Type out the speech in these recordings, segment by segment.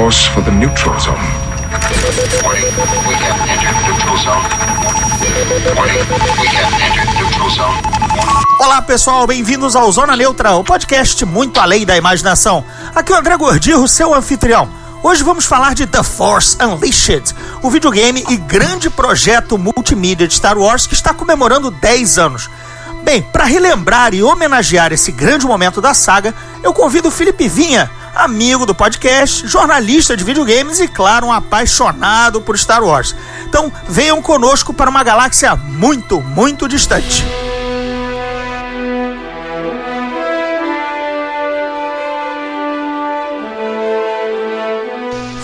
course for the neutral zone. Warning, we have entered neutral zone. Warning, we have entered neutral zone. Olá pessoal, bem-vindos ao Zona Neutra, o podcast muito além da imaginação. Aqui é o André Gordirro, seu anfitrião. Hoje vamos falar de The Force Unleashed, o videogame e grande projeto multimídia de Star Wars que está comemorando 10 anos. Bem, para relembrar e homenagear esse grande momento da saga, eu convido o Felipe Vinha, amigo do podcast, jornalista de videogames e, claro, um apaixonado por Star Wars. Então, venham conosco para uma galáxia muito, muito distante.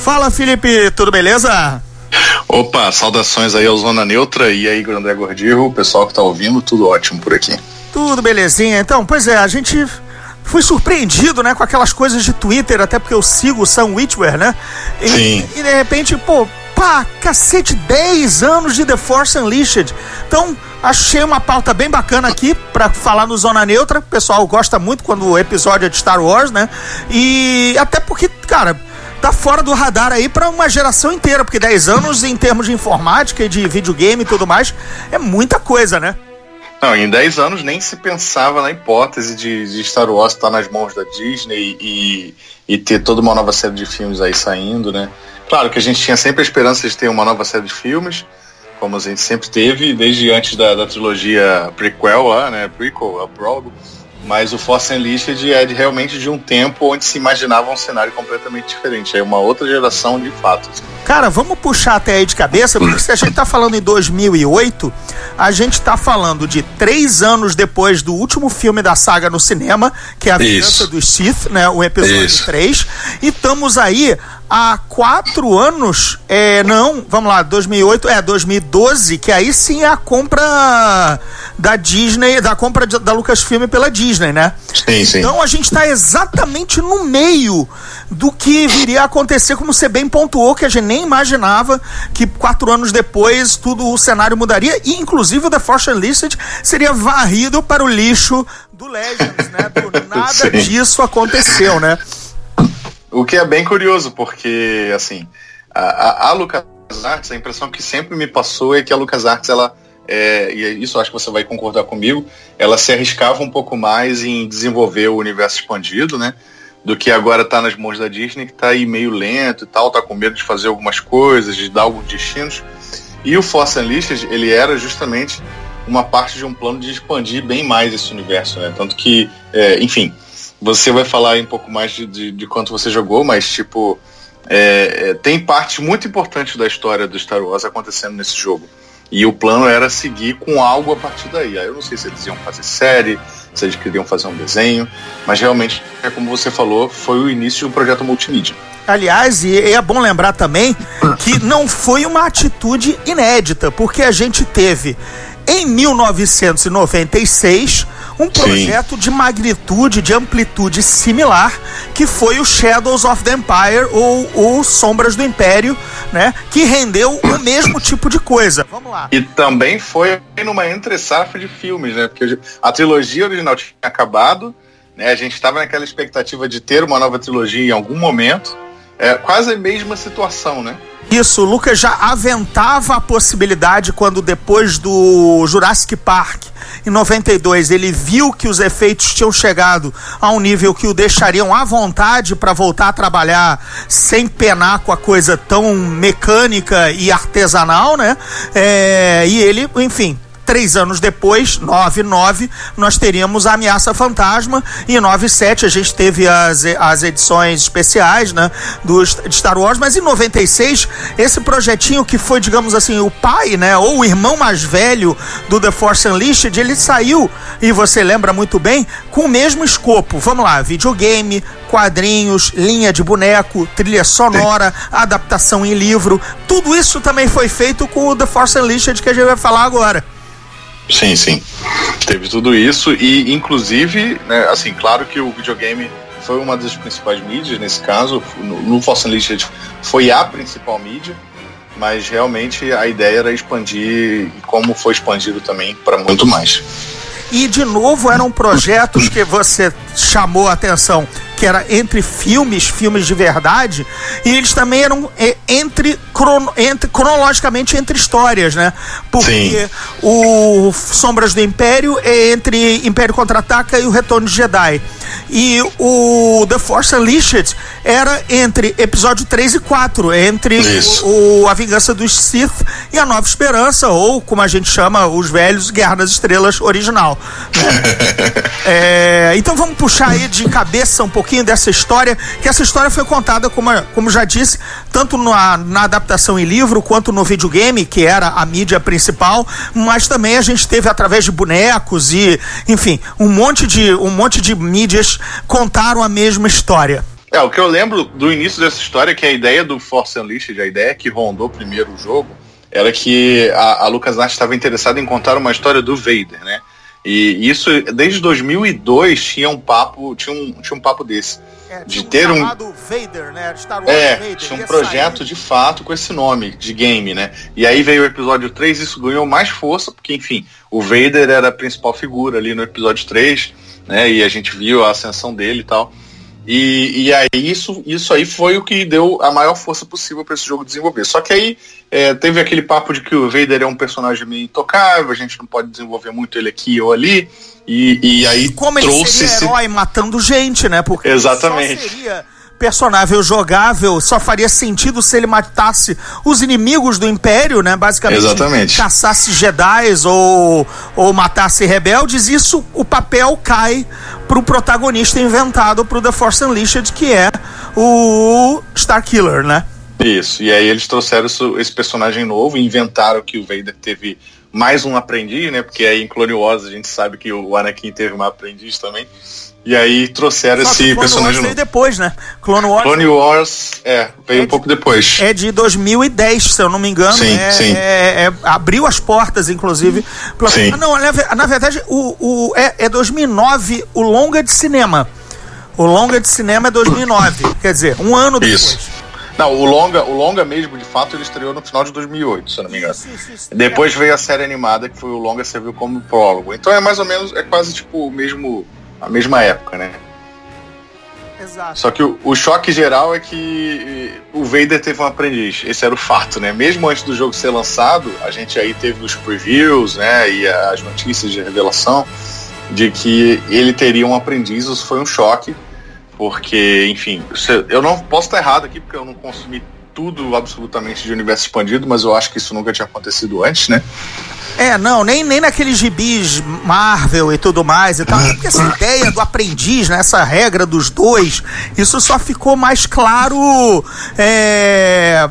Fala, Felipe, tudo beleza? Opa, saudações aí ao Zona Neutra e aí, André Gordirro, o pessoal que tá ouvindo, tudo ótimo por aqui. Tudo belezinha. Então, pois é, a gente foi surpreendido, né, com aquelas coisas de Twitter, até porque eu sigo o Sam Witwer, né? E, Sim. E de repente, pô, pá, cacete, 10 anos de The Force Unleashed. Então, achei uma pauta bem bacana aqui para falar no Zona Neutra. O pessoal gosta muito quando o episódio é de Star Wars, né? E até porque, cara, tá fora do radar aí para uma geração inteira, porque 10 anos em termos de informática e de videogame e tudo mais é muita coisa, né? Não, em 10 anos nem se pensava na hipótese de, de Star Wars estar nas mãos da Disney e, e ter toda uma nova série de filmes aí saindo, né? Claro que a gente tinha sempre a esperança de ter uma nova série de filmes, como a gente sempre teve, desde antes da, da trilogia prequel lá, né? Prequel, a prólogo. Mas o Force Unleashed é de, realmente de um tempo onde se imaginava um cenário completamente diferente. É uma outra geração de fatos. Cara, vamos puxar até aí de cabeça, porque se a gente tá falando em 2008, a gente tá falando de três anos depois do último filme da saga no cinema, que é A Vingança Isso. dos Sith, né? O episódio Isso. 3. E estamos aí há quatro anos, é, não, vamos lá, 2008, é, 2012, que aí sim é a compra da Disney, da compra da Lucasfilm pela Disney, né? Sim, sim. Então a gente está exatamente no meio do que viria a acontecer, como você bem pontuou, que a gente nem imaginava que quatro anos depois tudo o cenário mudaria e inclusive o The Force Unleashed seria varrido para o lixo do Legends, né? Do nada disso aconteceu, né? O que é bem curioso, porque, assim, a, a, a LucasArts, a impressão que sempre me passou é que a LucasArts, ela, é, e isso acho que você vai concordar comigo, ela se arriscava um pouco mais em desenvolver o universo expandido, né? Do que agora tá nas mãos da Disney, que tá aí meio lento e tal, tá com medo de fazer algumas coisas, de dar alguns destinos. E o Force Unleashed, ele era justamente uma parte de um plano de expandir bem mais esse universo, né? Tanto que, é, enfim, você vai falar aí um pouco mais de, de, de quanto você jogou, mas tipo, é, é, tem partes muito importantes da história do Star Wars acontecendo nesse jogo. E o plano era seguir com algo a partir daí. Aí eu não sei se eles iam fazer série, se eles queriam fazer um desenho, mas realmente, é como você falou, foi o início de um projeto multimídia. Aliás, e é bom lembrar também que não foi uma atitude inédita, porque a gente teve em 1996 um projeto de magnitude, de amplitude similar, que foi o Shadows of the Empire ou o Sombras do Império, né? Que rendeu o mesmo tipo de coisa. Vamos lá. E também foi numa entre-safra de filmes, né? Porque a trilogia original tinha acabado, né? A gente estava naquela expectativa de ter uma nova trilogia em algum momento. É quase a mesma situação, né? Isso, o Lucas já aventava a possibilidade quando depois do Jurassic Park, em 92, ele viu que os efeitos tinham chegado a um nível que o deixariam à vontade para voltar a trabalhar sem penar com a coisa tão mecânica e artesanal, né? É, e ele, enfim, Três anos depois, 9-9, nós teríamos a Ameaça Fantasma e em 9-7 a gente teve as, as edições especiais né, do, de Star Wars, mas em 96, esse projetinho que foi, digamos assim, o pai, né, ou o irmão mais velho do The Force Unleashed, ele saiu, e você lembra muito bem, com o mesmo escopo. Vamos lá, videogame, quadrinhos, linha de boneco, trilha sonora, adaptação em livro, tudo isso também foi feito com o The Force Unleashed que a gente vai falar agora. Sim, sim. Teve tudo isso e, inclusive, né, assim, claro que o videogame foi uma das principais mídias nesse caso. No, no Force Unleashed foi a principal mídia, mas realmente a ideia era expandir, como foi expandido também, para muito mais. E de novo eram projetos que você chamou a atenção que era entre filmes, filmes de verdade, e eles também eram é, entre, crono, entre cronologicamente entre histórias, né? Porque Sim. o Sombras do Império é entre Império Contra-Ataca e o Retorno de Jedi. E o The Force Unleashed era entre episódio 3 e 4, entre o, o, A Vingança dos Sith e A Nova Esperança, ou como a gente chama os velhos, Guerra das Estrelas original. É, então vamos puxar aí de cabeça um pouquinho dessa história, que essa história foi contada, como, como já disse, tanto na, na adaptação em livro quanto no videogame, que era a mídia principal, mas também a gente teve através de bonecos e, enfim, um monte de, um monte de mídias contaram a mesma história. É, o que eu lembro do início dessa história é que a ideia do Force Unleashed, a ideia que rondou primeiro o jogo, era que a, a LucasArts estava interessada em contar uma história do Vader, né? E isso, desde 2002, tinha um papo, tinha um, tinha um papo desse. É, de ter um Vader, né? É, Vader, tinha um projeto sair. de fato com esse nome de game, né? E aí veio o episódio 3, isso ganhou mais força, porque enfim, o Vader era a principal figura ali no episódio 3, né? E a gente viu a ascensão dele e tal. E, e aí isso, isso aí foi o que deu a maior força possível para esse jogo desenvolver. Só que aí é, teve aquele papo de que o Vader é um personagem meio intocável, a gente não pode desenvolver muito ele aqui ou ali. E, e aí Como trouxe ele seria esse... herói matando gente, né? Porque Exatamente. Só seria personável jogável só faria sentido se ele matasse os inimigos do Império, né? Basicamente, Exatamente. caçasse Jedi ou, ou matasse rebeldes. Isso, o papel cai pro protagonista inventado pro The Force Unleashed, que é o Starkiller, né? Isso, e aí eles trouxeram isso, esse personagem novo, inventaram que o Vader teve mais um aprendiz, né? Porque aí em Clone Wars a gente sabe que o Anakin teve uma aprendiz também. E aí trouxeram Só esse personagem Wars depois, né? Clone Wars. Clone Wars, é, veio é um pouco depois. É de 2010, se eu não me engano. Sim, é, sim. É, é, abriu as portas, inclusive. Pra... Sim. Ah, não, na, na verdade, o, o, é, é 2009 o longa de cinema. O longa de cinema é 2009, quer dizer, um ano depois. Isso. Não, o longa, o longa mesmo, de fato, ele estreou no final de 2008, se eu não me engano. Isso, isso, isso. Depois veio a série animada, que foi o longa serviu como prólogo. Então é mais ou menos, é quase tipo o mesmo, a mesma época, né? Exato. Só que o, o, choque geral é que o Vader teve um aprendiz. Esse era o fato, né? Mesmo antes do jogo ser lançado, a gente aí teve os previews, né? E as notícias de revelação de que ele teria um aprendiz. Isso foi um choque, porque, enfim, eu não posso estar errado aqui porque eu não consumi tudo absolutamente de universo expandido, mas eu acho que isso nunca tinha acontecido antes, né? É, não, nem, nem naqueles gibis Marvel e tudo mais e tal. Porque essa ideia do aprendiz, né, essa regra dos dois, isso só ficou mais claro é,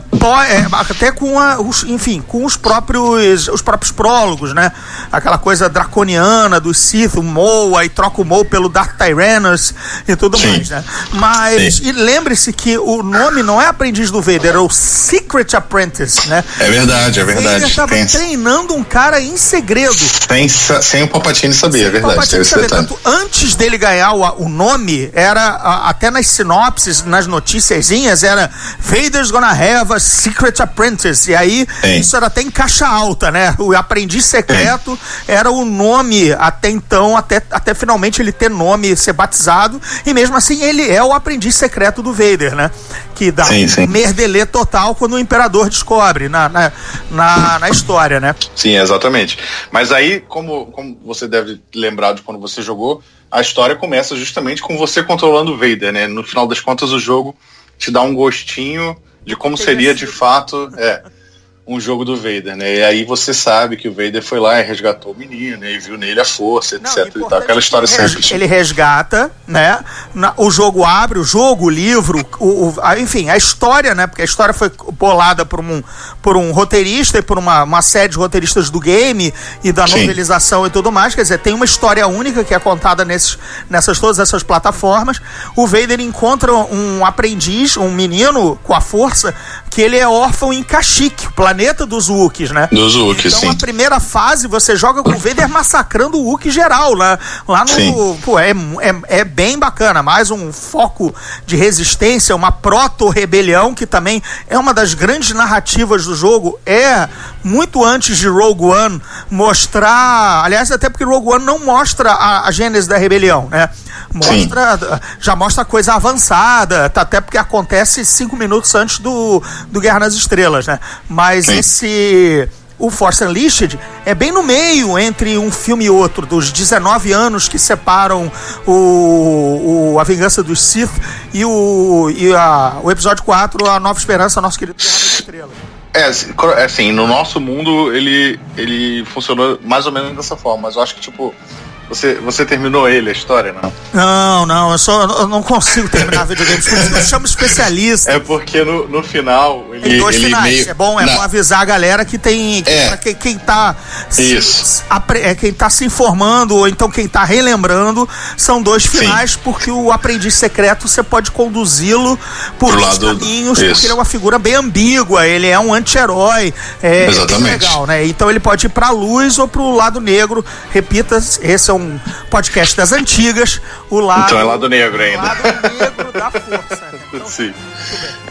é, até com a, os, enfim, com os próprios os próprios prólogos, né? Aquela coisa draconiana do Sith, o Moa, e troca o Moa pelo Dark Tyrannus e tudo Sim. mais, né? Mas, Sim. e lembre-se que o nome não é aprendiz do Vader, é o Secret Apprentice, né? É verdade, é verdade. Ele estava treinando um cara cara em segredo. Sem, sem o Palpatine saber, sem é verdade. Palpatine saber. Tanto antes dele ganhar o, o nome, era a, até nas sinopses, nas noticiazinhas, era Vader's gonna have a secret apprentice. E aí, Sim. isso era até em caixa alta, né? O aprendiz secreto Sim. era o nome até então, até, até finalmente ele ter nome, ser batizado. E mesmo assim, ele é o aprendiz secreto do Vader, né? Que dá sim, um merdelê total quando o imperador descobre na, na, na, na história, né? Sim, exatamente. Exatamente. Mas aí, como, como você deve lembrar de quando você jogou, a história começa justamente com você controlando o Vader, né? No final das contas, o jogo te dá um gostinho de como seria de fato. É, um jogo do Vader, né? E aí você sabe que o Vader foi lá e resgatou o menino, né? E viu nele a força, etc. Não, e tal. Aquela história sempre. Ele resgata, né? O jogo abre, o jogo, o livro, o, o, a, enfim, a história, né? Porque a história foi bolada por um, por um roteirista e por uma, uma série de roteiristas do game e da Sim. novelização e tudo mais. Quer dizer, tem uma história única que é contada nesses, nessas todas essas plataformas. O Vader encontra um aprendiz, um menino com a força, que ele é órfão em Kashyyyk, planeta planeta dos Wookiees, né? Dos Wookiees, então, sim. a primeira fase você joga com o Vader massacrando o Wookiee geral lá, lá no... Sim. Pô, é, é, é bem bacana, mais um foco de resistência, uma proto-rebelião que também é uma das grandes narrativas do jogo, é muito antes de Rogue One mostrar. Aliás, até porque Rogue One não mostra a, a gênese da rebelião, né? Mostra, Sim. já mostra coisa avançada, tá, até porque acontece cinco minutos antes do, do Guerra nas Estrelas, né? Mas Sim. esse o Force Unleashed é bem no meio entre um filme e outro, dos 19 anos que separam o, o A Vingança dos Sith e, o, e a, o episódio 4, A Nova Esperança, Nosso Querido Guerra das Estrelas. É, assim, no nosso mundo ele, ele funcionou mais ou menos dessa forma, mas eu acho que, tipo, você, você terminou ele, a história, não? Não, não, eu, só, eu não consigo terminar videogames, por isso que eu chamo especialista. É porque no, no final. Ele, tem dois ele finais. Meio... É bom, é bom avisar a galera que tem. Que, é. quem, quem tá. Isso. Se, é, quem tá se informando, ou então quem tá relembrando, são dois finais, Sim. porque o aprendiz secreto você pode conduzi-lo por Pro lado caminhos, do... porque ele é uma figura bem ambígua, ele é um anti-herói. É, Exatamente. É legal, né? Então ele pode ir pra luz ou pro lado negro. Repita, esse é um podcast das antigas, o lado. Então é lado negro ainda. lado negro da força. Né? Então, Sim.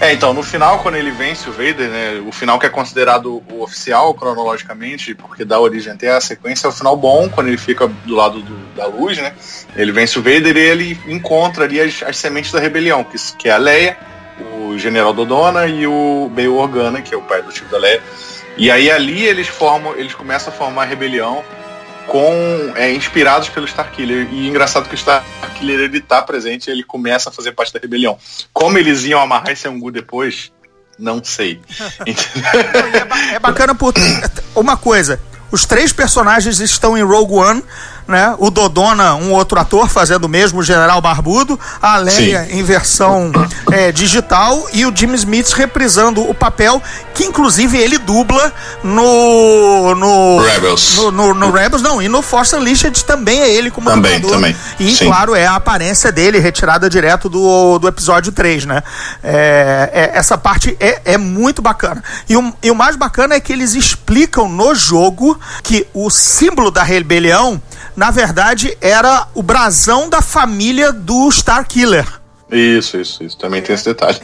É, então, no final, quando ele vence o Vader, né? O final que é considerado o oficial cronologicamente, porque dá origem até a sequência, é o final bom, quando ele fica do lado do, da luz, né? Ele vence o Vader e ele encontra ali as, as sementes da rebelião, que, que é a Leia, o General Dodona e o Bail Organa, que é o pai do tipo da Leia. E aí ali eles formam, eles começam a formar a rebelião com é, inspirados pelo Starkiller. E engraçado que o Starkiller ele tá presente, ele começa a fazer parte da rebelião. Como eles iam amarrar esse Angu depois, não sei. é, bacana por uma coisa. Os três personagens estão em Rogue One né? O Dodona, um outro ator fazendo o mesmo, General Barbudo, a Leia Sim. em versão é, digital e o Jim Smith reprisando o papel que inclusive ele dubla no no Rebels. No, no, no Rebels, não, e no Force Unleashed também é ele como também, dublador. Também. E Sim. claro, é a aparência dele retirada direto do, do episódio 3, né? É, é, essa parte é, é muito bacana. E o, e o mais bacana é que eles explicam no jogo que o símbolo da rebelião na verdade, era o brasão da família do Star Killer. Isso, isso, isso. Também é, tem esse detalhe.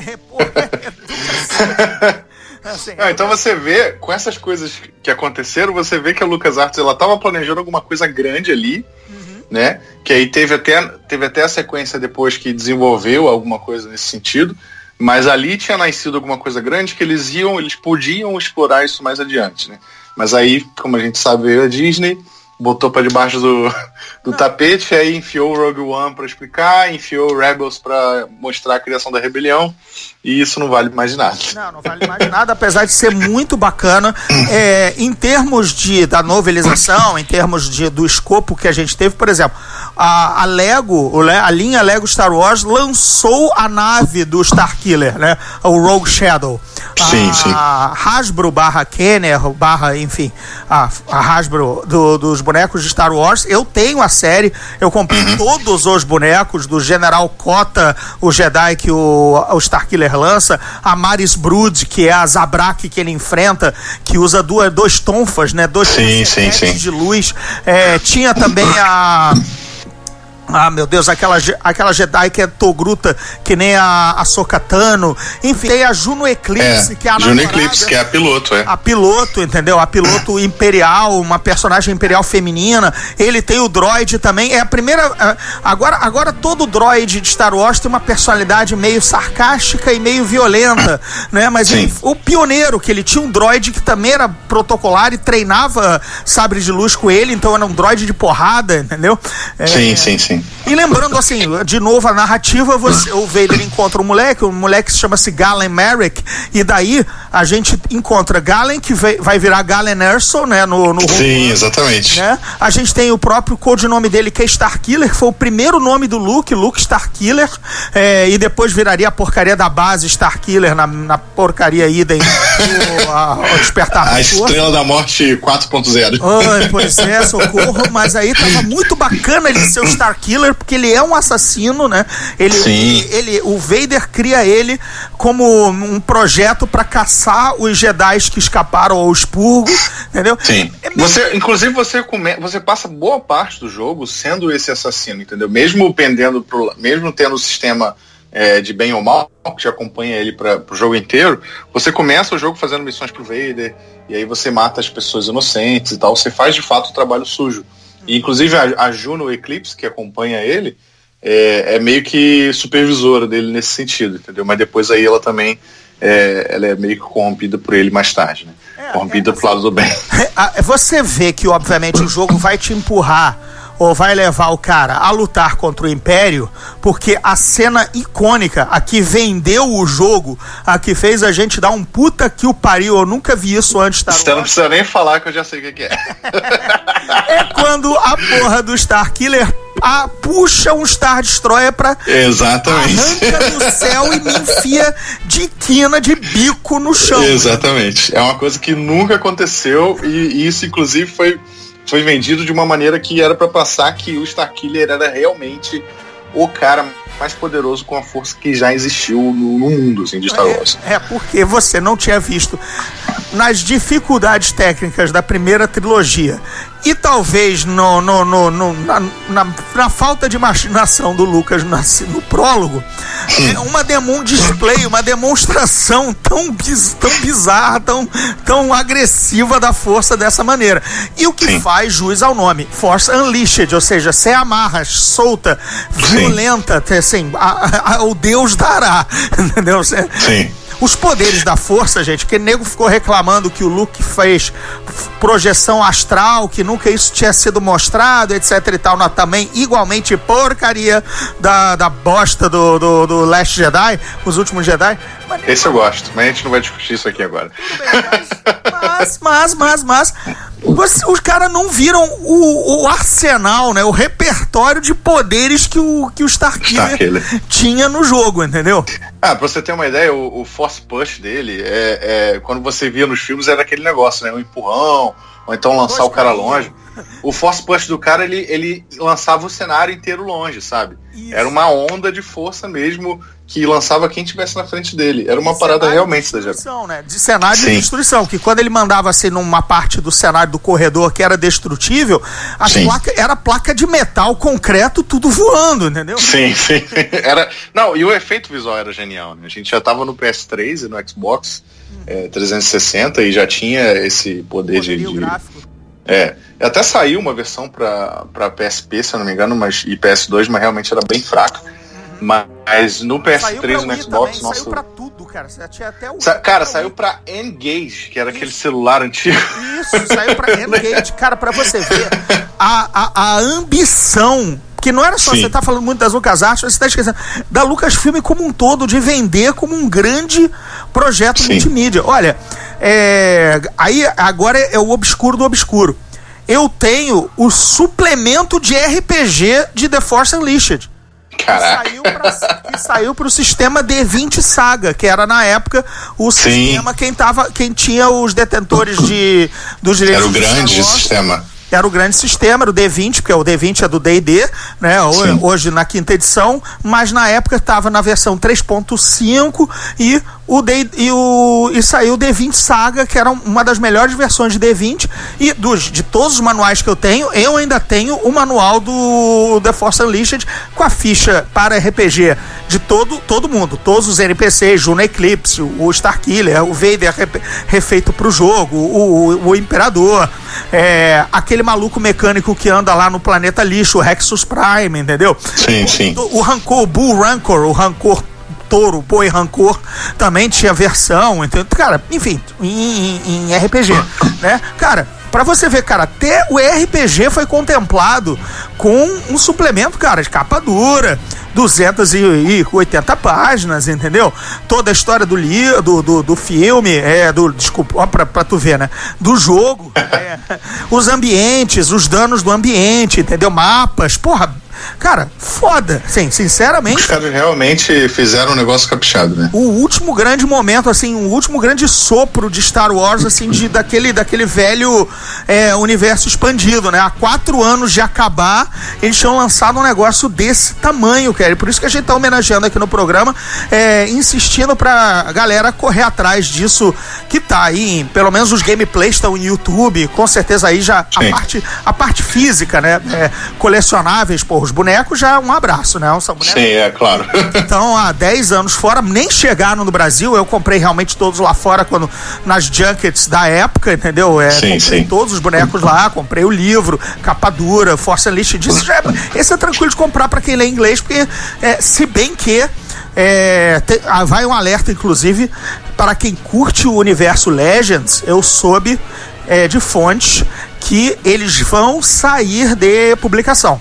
É, assim, Não, então você vê, com essas coisas que aconteceram, você vê que a LucasArts ela estava planejando alguma coisa grande ali, uhum. né? Que aí teve até, teve até a sequência depois que desenvolveu alguma coisa nesse sentido. Mas ali tinha nascido alguma coisa grande que eles iam, eles podiam explorar isso mais adiante, né? Mas aí, como a gente sabe, veio a Disney botou para debaixo do, do tapete, aí enfiou o Rogue One para explicar, enfiou o Rebels para mostrar a criação da rebelião, e isso não vale mais de nada. Não, não vale mais de nada, apesar de ser muito bacana. É, em termos de, da novelização, em termos de, do escopo que a gente teve, por exemplo, a, a Lego, a linha Lego Star Wars lançou a nave do Starkiller, né? O Rogue Shadow. Sim, a, sim. A Hasbro barra Kenner, barra, enfim, a, a Hasbro do, dos bonecos de Star Wars. Eu tenho a série, eu comprei uhum. todos os bonecos do General Kota, o Jedi que o, o Starkiller lança, a Maris Brood, que é a Zabrak que ele enfrenta, que usa duas, dois tonfas, né? Dois sim, sim, sim. de luz. É, tinha também a ah, meu Deus, aquela, aquela Jedi que é Togruta, que nem a, a Sokatano. Enfim, tem a Juno Eclipse, é, que é a Juno namorada, Eclipse, que é a piloto, é. A piloto, entendeu? A piloto imperial, uma personagem imperial feminina. Ele tem o droid também. É a primeira. Agora, agora todo droid de Star Wars tem uma personalidade meio sarcástica e meio violenta, né? Mas ele, o pioneiro, que ele tinha um droid que também era protocolar e treinava sabre de luz com ele, então era um droid de porrada, entendeu? É, sim, sim, sim. E lembrando, assim, de novo a narrativa, você, o Vader encontra um moleque, o moleque chama-se Galen Merrick, e daí a gente encontra Galen, que vai virar Galen Erso, né, no, no Sim, exatamente. Né? A gente tem o próprio codinome dele, que é Starkiller, que foi o primeiro nome do Luke, Luke Starkiller, é, e depois viraria a porcaria da base Starkiller na, na porcaria ida ao despertar A estrela da morte 4.0. pois é, socorro, mas aí tava muito bacana ele ser o Starkiller Killer, porque ele é um assassino, né? Ele, Sim. ele, ele o Vader cria ele como um projeto para caçar os Jedi que escaparam ao expurgo, entendeu? Sim. É você, inclusive você come, você passa boa parte do jogo sendo esse assassino, entendeu? Mesmo pendendo pro, mesmo tendo o sistema é, de bem ou mal, que acompanha ele para o jogo inteiro, você começa o jogo fazendo missões pro Vader, e aí você mata as pessoas inocentes e tal, você faz de fato o trabalho sujo. E, inclusive a, a Juno Eclipse, que acompanha ele, é, é, meio que supervisora dele nesse sentido, entendeu? Mas depois aí ela também é, ela é meio que corrompida por ele mais tarde, né? É, corrompida é, pro lado do bem. Você vê que, obviamente, o jogo vai te empurrar ou vai levar o cara a lutar contra o Império, porque a cena icônica, a que vendeu o jogo, a que fez a gente dar um puta que o pariu, eu nunca vi isso antes. Tá Você não precisa nem falar que eu já sei o que é. é quando a porra do Star Killer a, puxa um Star Destroyer pra. Exatamente. Arranca do céu e me enfia de quina, de bico no chão. Exatamente. Né? É uma coisa que nunca aconteceu e, e isso, inclusive, foi foi vendido de uma maneira que era para passar que o Starkiller era realmente o cara mais poderoso com a força que já existiu no, no mundo assim, de Star é, Wars. É, é, porque você não tinha visto nas dificuldades técnicas da primeira trilogia e talvez no, no, no, no na, na, na, falta de imaginação do Lucas no, no prólogo, é uma demon display, uma demonstração tão, biz, tão bizarra, tão, tão agressiva da força dessa maneira. E o que Sim. faz jus ao nome, Force Unleashed, ou seja, sem amarras, solta, violenta, assim, a, a, o Deus dará, entendeu? Sim. Os poderes da força, gente, porque nego ficou reclamando que o Luke fez projeção astral, que nunca isso tinha sido mostrado, etc e tal, na também igualmente porcaria da, da bosta do, do, do Last Jedi, os últimos Jedi. Mas, Esse eu gosto, mas a gente não vai discutir isso aqui agora. mas, mas, mas, mas, mas os caras não viram o, o, arsenal, né? O repertório de poderes que o, que o Starkiller, Starkiller. tinha no jogo, entendeu? Ah, pra você ter uma ideia, o, o Force Push dele, é, é, quando você via nos filmes, era aquele negócio, né? Um empurrão, ou então lançar o cara longe. O Force Push do cara, ele, ele lançava o cenário inteiro longe, sabe? Isso. Era uma onda de força mesmo que lançava quem tivesse na frente dele. Era uma parada realmente da né? De cenário Sim. de destruição, que quando ele mandava assim numa parte do cenário do corredor que era destrutível, a placa era placa de metal, concreto, tudo voando, entendeu? Sim, sim. Era, não, e o efeito visual era genial, né? A gente já tava no PS3 e no Xbox hum. é, 360 e já tinha esse poder de, de... Gráfico. É, até saiu uma versão para PSP, se eu não me engano, mas, e PS2, mas realmente era bem fraca. Mas no PS3 no Xbox, também, nossa. Saiu pra tudo, cara. Tinha até o. Sa cara, saiu pra Engage, que era Isso. aquele celular antigo. Isso, saiu pra Engage. cara, pra você ver a, a, a ambição que não era só, Sim. você tá falando muito das LucasArts, você tá esquecendo da Lucasfilm como um todo, de vender como um grande projeto Sim. multimídia. Olha, é, aí agora é o obscuro do obscuro. Eu tenho o suplemento de RPG de The Force Unleashed. Caraca. Que saiu, saiu pro sistema D20 Saga, que era na época o Sim. sistema quem, tava, quem tinha os detentores de, dos direitos. Era o grande sistema era o grande sistema, era o D20, porque o D20 é do D&D, né? Sim. Hoje na quinta edição, mas na época estava na versão 3.5 e o D, e, o, e saiu o D20 Saga, que era uma das melhores versões de D20. E dos, de todos os manuais que eu tenho, eu ainda tenho o manual do The Force Unleashed com a ficha para RPG de todo, todo mundo. Todos os NPCs, Juno Eclipse, o Starkiller, o Vader refeito para o jogo, o, o Imperador, é, aquele maluco mecânico que anda lá no planeta lixo, o Rexus Prime, entendeu? Sim, sim. O, o Rancor, o Bull Rancor, o Rancor Touro, Boi Rancor também tinha versão, entendeu? Cara, enfim, em, em, RPG, né? Cara, para você ver, cara, até o RPG foi contemplado com um suplemento, cara, de capa dura, 280 páginas, entendeu? Toda a história do li, do, do, do filme, é, do, desculpa, ó, pra, pra tu ver, né? Do jogo, é, os ambientes, os danos do ambiente, entendeu? Mapas, porra, Cara, foda. Sim, sinceramente. Os caras realmente fizeram um negócio caprichado, né? O último grande momento, assim, o último grande sopro de Star Wars, assim, de, daquele, daquele velho é, universo expandido, né? Há quatro anos de acabar, eles tinham lançado um negócio desse tamanho, cara. E por isso que a gente tá homenageando aqui no programa, é, insistindo pra galera correr atrás disso que tá aí. Pelo menos os gameplays estão em YouTube, com certeza aí já a parte, a parte física, né? É, colecionáveis por os bonecos já um abraço, né? São bonecos. Sim, é claro. Então, há 10 anos fora, nem chegaram no Brasil. Eu comprei realmente todos lá fora quando nas junkets da época, entendeu? É, Sim, comprei sim. todos os bonecos lá, comprei o livro, capa dura, Force Unleashed. Disse, já é- esse é tranquilo de comprar para quem lê inglês, porque é, se bem que é, te- ah, vai um alerta, inclusive, para quem curte o universo Legends, eu soube é, de fontes que eles vão sair de publicação.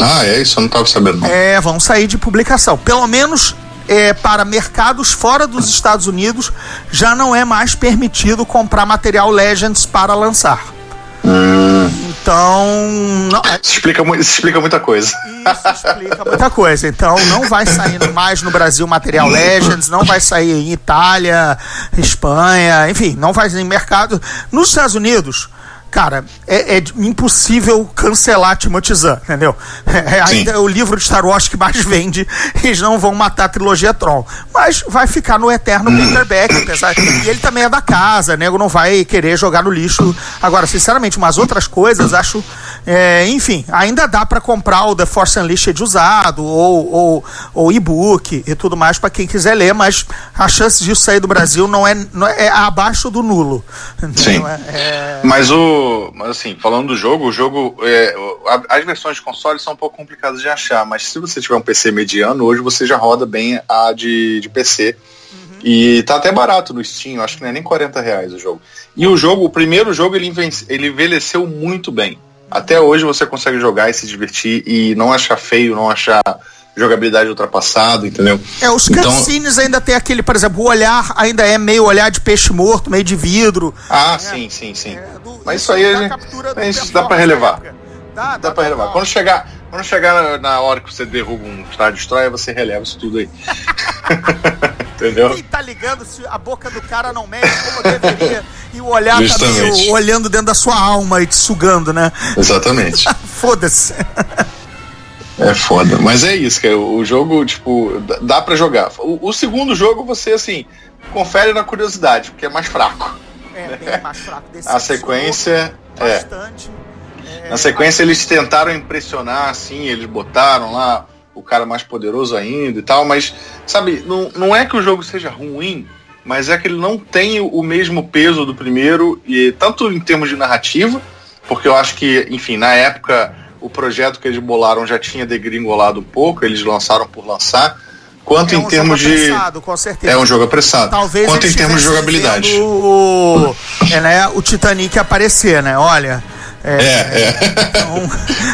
Ah, é isso, eu não tava sabendo. não. É, vão sair de publicação. Pelo menos é, para mercados fora dos Estados Unidos, já não é mais permitido comprar material Legends para lançar. Então, não, é, Isso explica, isso explica muita coisa. isso explica muita coisa. Então, não vai sair mais no Brasil material Legends, não vai sair em Itália, Espanha, enfim, não vai sair em mercado. Nos Estados Unidos, cara, é, é impossível cancelar Timothy Zahn, entendeu? É, Sim. ainda é o livro de Star Wars que mais vende, eles não vão matar a trilogia Tron. Mas vai ficar no eterno paperback, apesar. E ele também é da casa, nego não vai querer jogar no lixo. Agora, sinceramente, umas outras coisas, acho. é, enfim, ainda dá pra comprar o The Force Unleashed usado, ou, ou, ou e-book e tudo mais pra quem quiser ler, mas a chance disso sair do Brasil não é, não é, é abaixo do nulo. Sim. É- é- Mas o. Mas assim, falando do jogo, o jogo. é, as versões de console são um pouco complicadas de achar, mas se você tiver um PC mediano, hoje você já roda bem a de, de PC. E tá até barato no Steam, eu acho que não é nem 40 reais o jogo. E o jogo, o primeiro jogo, ele, ele envelheceu muito bem. Até hoje você consegue jogar e se divertir e não achar feio, não achar jogabilidade ultrapassada, entendeu? É, os Então- cutscenes ainda tem aquele, por exemplo, o olhar ainda é meio olhar de peixe morto, meio de vidro. Ah, sim, sim, sim. É, do- Mas isso aí a dá gente- a gente dá pra relevar. da época. Dá, Dá pra relevar. Quando chegar, quando chegar na, hora que você derruba um Star Destroyer, você releva isso tudo aí. Entendeu? Quem tá ligando se a boca do cara não mexe como deveria e o olhar tá Justamente. meio olhando dentro da sua alma e te sugando, né? Exatamente. Foda-se. É foda. Mas é isso, cara. O jogo, tipo, dá- pra jogar. O, o segundo jogo, você, assim, confere na curiosidade, porque é mais fraco. É bem mais fraco. A sequência. É. Bastante. É, Na sequência eles tentaram impressionar, assim, eles botaram lá o cara mais poderoso ainda e tal, mas, sabe, não, não é que o jogo seja ruim, mas é que ele não tem o mesmo peso do primeiro, e tanto em termos de narrativa, porque eu acho que, enfim, na época o projeto que eles bolaram já tinha degringolado um pouco, eles lançaram por lançar, quanto é em um termos jogo de. apressado, com certeza. É um jogo apressado. Talvez quanto em termos de jogabilidade. O, é, né, o Titanic aparecer, né? Olha. É, é. Então,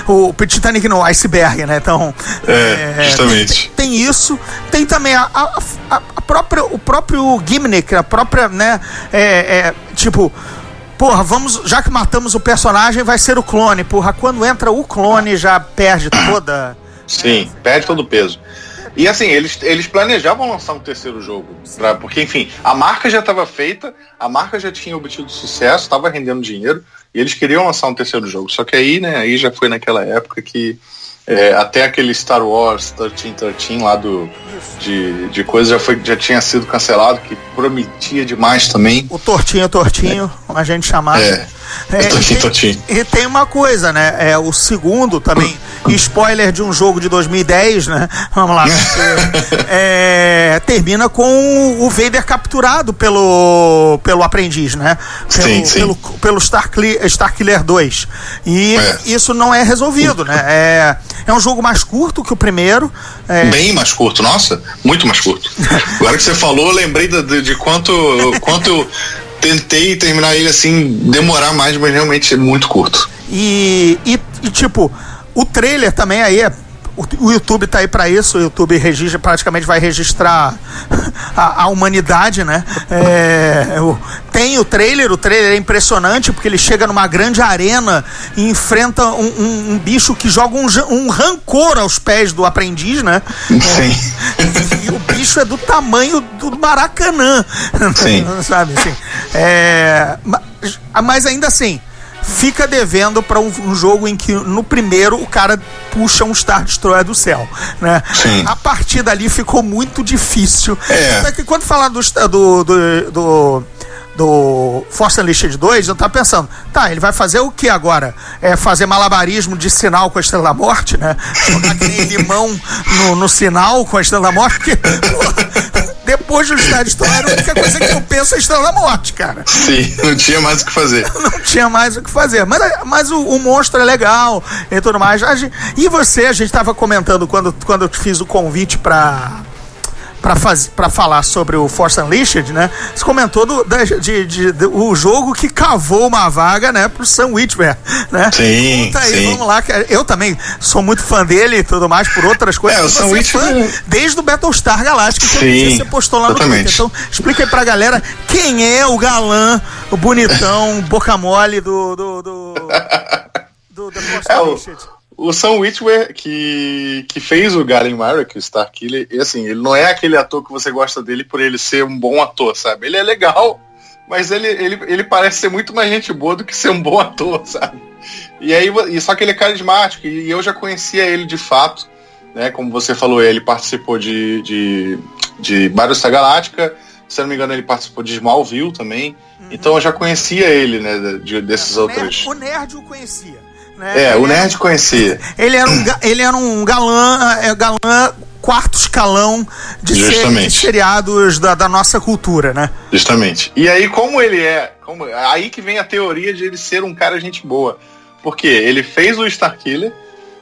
o, Titanic no iceberg, né? Então. É, justamente. Tem, tem isso. Tem também a, a, a- a própria, o próprio Gimmick, a própria, né? É, é, tipo. Porra, vamos. Já que matamos o personagem, vai ser o clone. Porra, quando entra o clone, já perde toda. Sim, perde todo o peso. E assim, eles, eles planejavam lançar um terceiro jogo. Pra, porque, enfim, a marca já estava feita, a marca já tinha obtido sucesso, estava rendendo dinheiro, e eles queriam lançar um terceiro jogo. Só que aí, né, aí já foi naquela época que é, até aquele Star Wars 1313 lá do, de, de coisa já, foi, já tinha sido cancelado, que prometia demais também. O tortinho, tortinho, como a gente chamava. É. É, e Tortinho, tem- tortinho. E tem uma coisa, né? É, o segundo também, spoiler de um jogo de 2010, né? Vamos lá. é, termina com o Vader capturado pelo, pelo aprendiz, né? Pelo, Sim, sim. pelo, pelo Star, Starkiller 2. E É. isso não é resolvido, né? É, é um jogo mais curto que o primeiro. É, Bem mais curto, nossa, muito mais curto. Agora que você falou, eu lembrei de, de- quanto, quanto eu tentei terminar ele assim, demorar mais, mas realmente é muito curto. E, e, e, tipo, o trailer também aí é. O, o YouTube tá aí pra isso, o YouTube registra, praticamente vai registrar a, a humanidade, né? É, o- tem o trailer, o trailer é impressionante porque ele chega numa grande arena e enfrenta um, um- um bicho que joga um, um rancor aos pés do aprendiz, né? Sim. E o bicho é do tamanho do Maracanã. Sim. Sabe assim? É, ma- mas ainda assim, fica devendo para um, um jogo em que no primeiro o cara puxa um Star Destroyer do céu, né? Sim. A partir dali ficou muito difícil. É. Até que quando falar do, do, do, do do Force Unleashed 2, eu tava pensando, tá, ele vai fazer o que agora? É fazer malabarismo de sinal com a Estrela da Morte, né? Jogar aquele limão no, no sinal com a Estrela da Morte, porque, pô, depois do Star Destroyer, a única coisa que eu penso é Estrela da Morte, cara. Sim, não tinha mais o que fazer. não tinha mais o que fazer. Mas, mas o, o monstro é legal e tudo mais. E você, a gente tava comentando quando, quando eu te fiz o convite pra para falar sobre o Force Unleashed, né? Você comentou do, da, de, de, de, o jogo que cavou uma vaga, né, pro Sam Witwer, né? Sim, Conta aí, sim. vamos lá. Que eu também sou muito fã dele e tudo mais por outras coisas. É, o Sam Você Witwer... fã desde o Battlestar Galactica que sim, você postou lá totalmente. no Twitter. Então, explica aí pra galera quem é o galã, o bonitão, boca mole do do do, do, do Force É, Unleashed. O Sam Witwer, que, que fez o Galen Marek, o Starkiller, e assim, ele não é aquele ator que você gosta dele por ele ser um bom ator, sabe? Ele é legal, mas ele, ele, ele parece ser muito mais gente boa do que ser um bom ator, sabe? E aí, e só que ele é carismático, e eu já conhecia ele de fato, né? Como você falou, ele participou de, de, de Battlestar Galáctica, se eu não me engano, ele participou de Smallville também. Então eu já conhecia ele, né? de- desses O outros. nerd, o nerd o conhecia. Né? É, Ele o nerd conhecia. Ele era um, ele era um galã, é, galã quarto escalão de, ser- de seriados da, da nossa cultura, né? Justamente. E aí, como ele é. Como, aí que vem a teoria de ele ser um cara gente boa. Porque ele fez o Starkiller,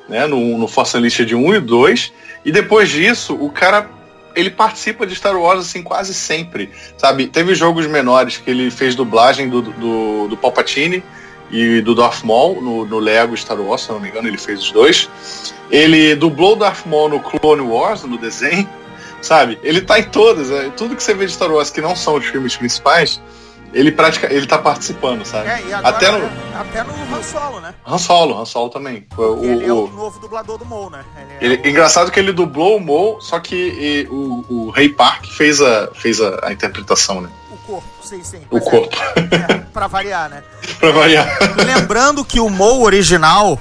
né, no, no Force Unleashed 1 e 2, e depois disso, o cara. Ele participa de Star Wars assim quase sempre, sabe? Teve jogos menores que ele fez dublagem do, do, do Palpatine e do Darth Maul no, no Lego Star Wars, se não me engano, ele fez os dois. Ele dublou Darth Maul no Clone Wars, no desenho, sabe? Ele tá em todas, é, tudo que você vê de Star Wars que não são os filmes principais, ele pratica, ele tá participando, sabe? É, agora, Até no né, até no Han Solo, né? Han Solo, Han Solo também. O, ele é o o- novo dublador do Maul, né? Ele é ele- engraçado que ele dublou o Maul, só que e, o, o Ray Park fez a, fez a, a interpretação, né? o, o corpo, sim, sim. O é. corpo. É, pra variar, né? pra variar. Lembrando que o Mo original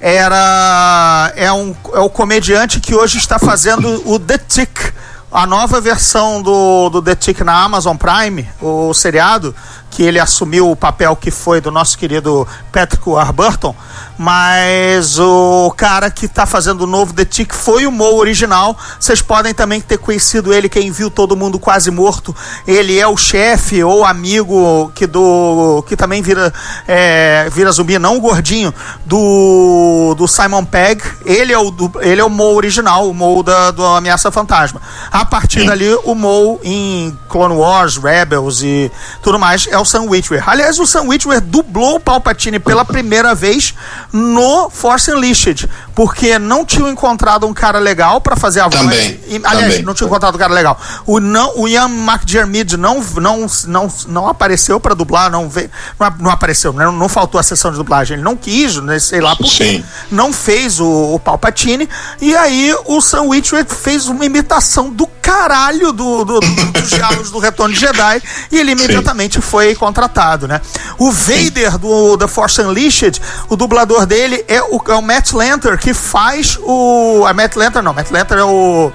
era é, um, é o comediante que hoje está fazendo o The Tick, a nova versão do, do The Tick na Amazon Prime, o seriado, que ele assumiu o papel que foi do nosso querido Patrick Warburton, mas o cara que está fazendo o novo The Tick foi o Mo original. Vocês podem também ter conhecido ele, quem viu Todo Mundo Quase Morto. Ele é o chefe ou amigo que do que também vira é, vira zumbi, não o gordinho do, do Simon Pegg. Ele é o do- ele é o Mo original, o Mo da do Ameaça Fantasma. A partir dali o Mo em Clone Wars, Rebels e tudo mais é o Sam Witwer. Aliás, o Sam Witwer dublou o Palpatine pela primeira vez no Force Unleashed, porque não tinham encontrado um cara legal para fazer a voz. Também, E, aliás, também. não tinha encontrado um cara legal. O, não, o Ian McDiarmid não, não, não, não apareceu para dublar, não, veio, não, não apareceu, né? não, não faltou a sessão de dublagem. Ele não quis, né? sei lá por quê. Sim. Não fez o, o Palpatine. E aí o Sam Witwer fez uma imitação do caralho do, do, do- dos diálogos do Retorno de Jedi e ele imediatamente foi contratado, né? O Vader do The Force Unleashed, o dublador dele é o, é o Matt Lanter que faz o. A Matt Lanter não, Matt Lanter é o.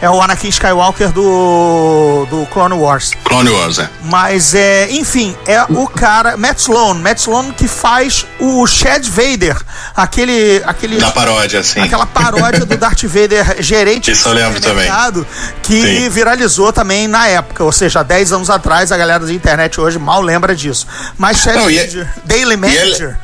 É o Anakin Skywalker do, do Clone Wars. Clone Wars, é. Mas é, enfim, é o cara, Matt Sloan, Matt Sloan que faz o Chad Vader, aquele aquele Da paródia, assim. aquela paródia do Darth Vader gerente Isso eu lembro também. que Sim. viralizou também na época, ou seja, 10 anos atrás, a galera da internet hoje mal lembra disso. Mas Chad Não, e é- Vader, Daily Manager,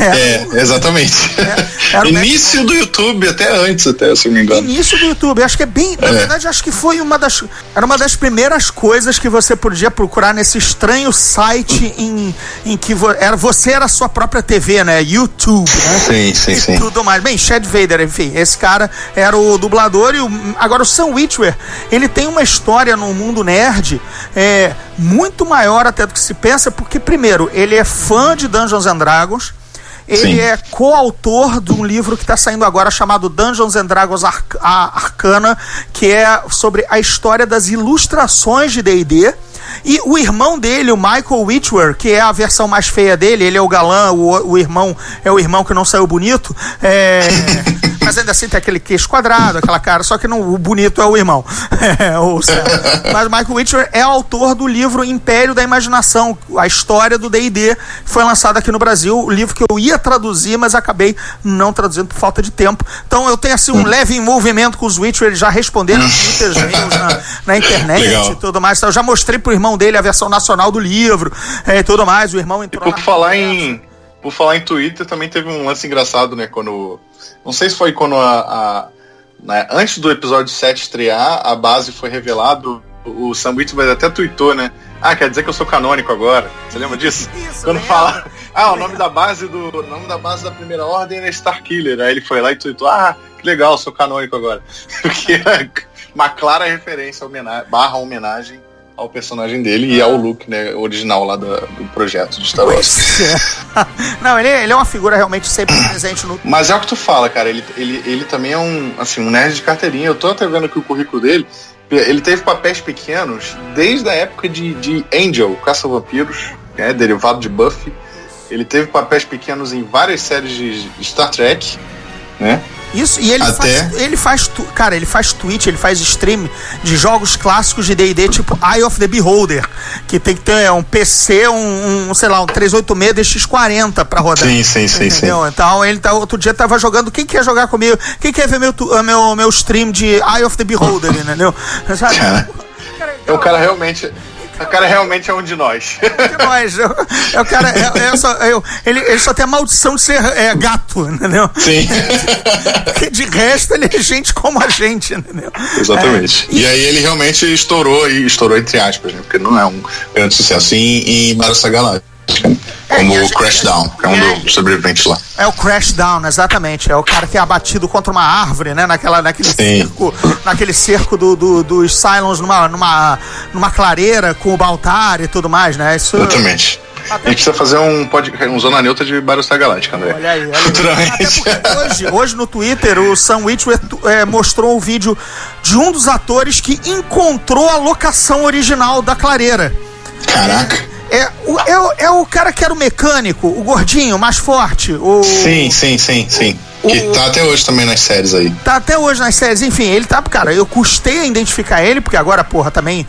é, É, exatamente. o Início do YouTube, até antes, até, se não me engano. Início do YouTube, acho que é bem. Na É. verdade, acho que foi uma das. Era uma das primeiras coisas que você podia procurar nesse estranho site em, em que vo, era, você era a sua própria TV, né? YouTube, né? Sim, sim, e sim. tudo mais. Bem, Chad Vader, enfim, esse cara era o dublador e o, agora o Sam Witwer, ele tem uma história no mundo nerd é, muito maior até do que se pensa, porque primeiro, ele é fã de Dungeons and Dragons, ele Sim. é coautor de um livro que está saindo agora chamado Dungeons and Dragons Arc- a- Arcana, que é sobre a história das ilustrações de D&D. E o irmão dele, o Michael Witwer, que é a versão mais feia dele, ele é o galã, o, o irmão é o irmão que não saiu bonito. É, Mas ainda assim tem aquele queixo quadrado, aquela cara, só que não, o bonito é o irmão. É, o Mas o Michael Witcher é autor do livro Império da Imaginação, a história do D&D, foi lançado aqui no Brasil, o livro que eu ia traduzir, mas acabei não traduzindo por falta de tempo. Então eu tenho assim um leve envolvimento com os Witcher, eles já responderam Twitter na, na internet Legal. e tudo mais. Então, eu já mostrei pro irmão dele a versão nacional do livro é, e tudo mais. O irmão entrou. E por falar em por falar em Twitter, também teve um lance engraçado, né? Quando. Não sei se foi quando a. a né, antes do episódio 7 estrear, a base foi revelado. O Sam Whitman até tweetou, né? Ah, quer dizer que eu sou canônico agora. Você lembra disso? Isso, Quando fala. Ah, o nome da base do. O nome da base da primeira ordem é Starkiller. Aí ele foi lá e tweetou, ah, que legal, sou canônico agora. Porque é uma clara referência, homenagem, barra homenagem ao personagem dele e ao look né, original lá do, do projeto de Star Wars. Não, ele, ele é uma figura realmente sempre presente no. Mas é o que tu fala, cara. Ele, ele, ele também é um, assim, um nerd de carteirinha. Eu tô até vendo aqui o currículo dele. Ele teve papéis pequenos desde a época de, de Angel, Caça-Vampiros, né, derivado de Buffy. Ele teve papéis pequenos em várias séries de Star Trek, né? Isso, e ele Até... faz. Ele faz. Cara, ele faz tweet, ele faz stream de jogos clássicos de DD, tipo Eye of the Beholder, que tem que ter um PC, um, um sei lá, um 386 DX40 pra rodar. Sim, sim, sim, entendeu? sim. Então ele tá, outro dia tava jogando. Quem quer jogar comigo? Quem quer ver meu, meu, meu stream de Eye of the Beholder, entendeu? Sabe? Cara, o cara realmente o cara realmente é um de nós. de nós. Eu, eu, cara, eu, eu só, eu, ele, ele só tem a maldição de ser é, gato, entendeu? Sim. Porque de resto ele é gente como a gente, entendeu? Exatamente. É, e, e, aí ele realmente estourou, e estourou entre aspas, né? Porque não é um grande sucesso em, em Battlestar Galáctica. É, como o Crashdown, que é um dos sobreviventes lá. É o Crashdown, exatamente. É o cara que é abatido contra uma árvore, né? Naquela, naquele Sim. cerco, naquele cerco do, do, dos Cylons numa, numa, numa clareira com o Baltar e tudo mais, né? Isso, Exatamente. Até... A gente precisa fazer um, pod... um Zona Neutra de Battlestar Galáctica, André. Olha aí, olha aí. Hoje, hoje no Twitter, o Sam Witwer é, mostrou um vídeo de um dos atores que encontrou a locação original da clareira. Caraca. É, o, é, é o cara que era o mecânico, o gordinho, mais forte. O, sim, sim, sim, sim. O, que tá até hoje também nas séries aí. Tá até hoje nas séries, enfim, ele tá, cara, eu custei a identificar ele, porque agora, porra, também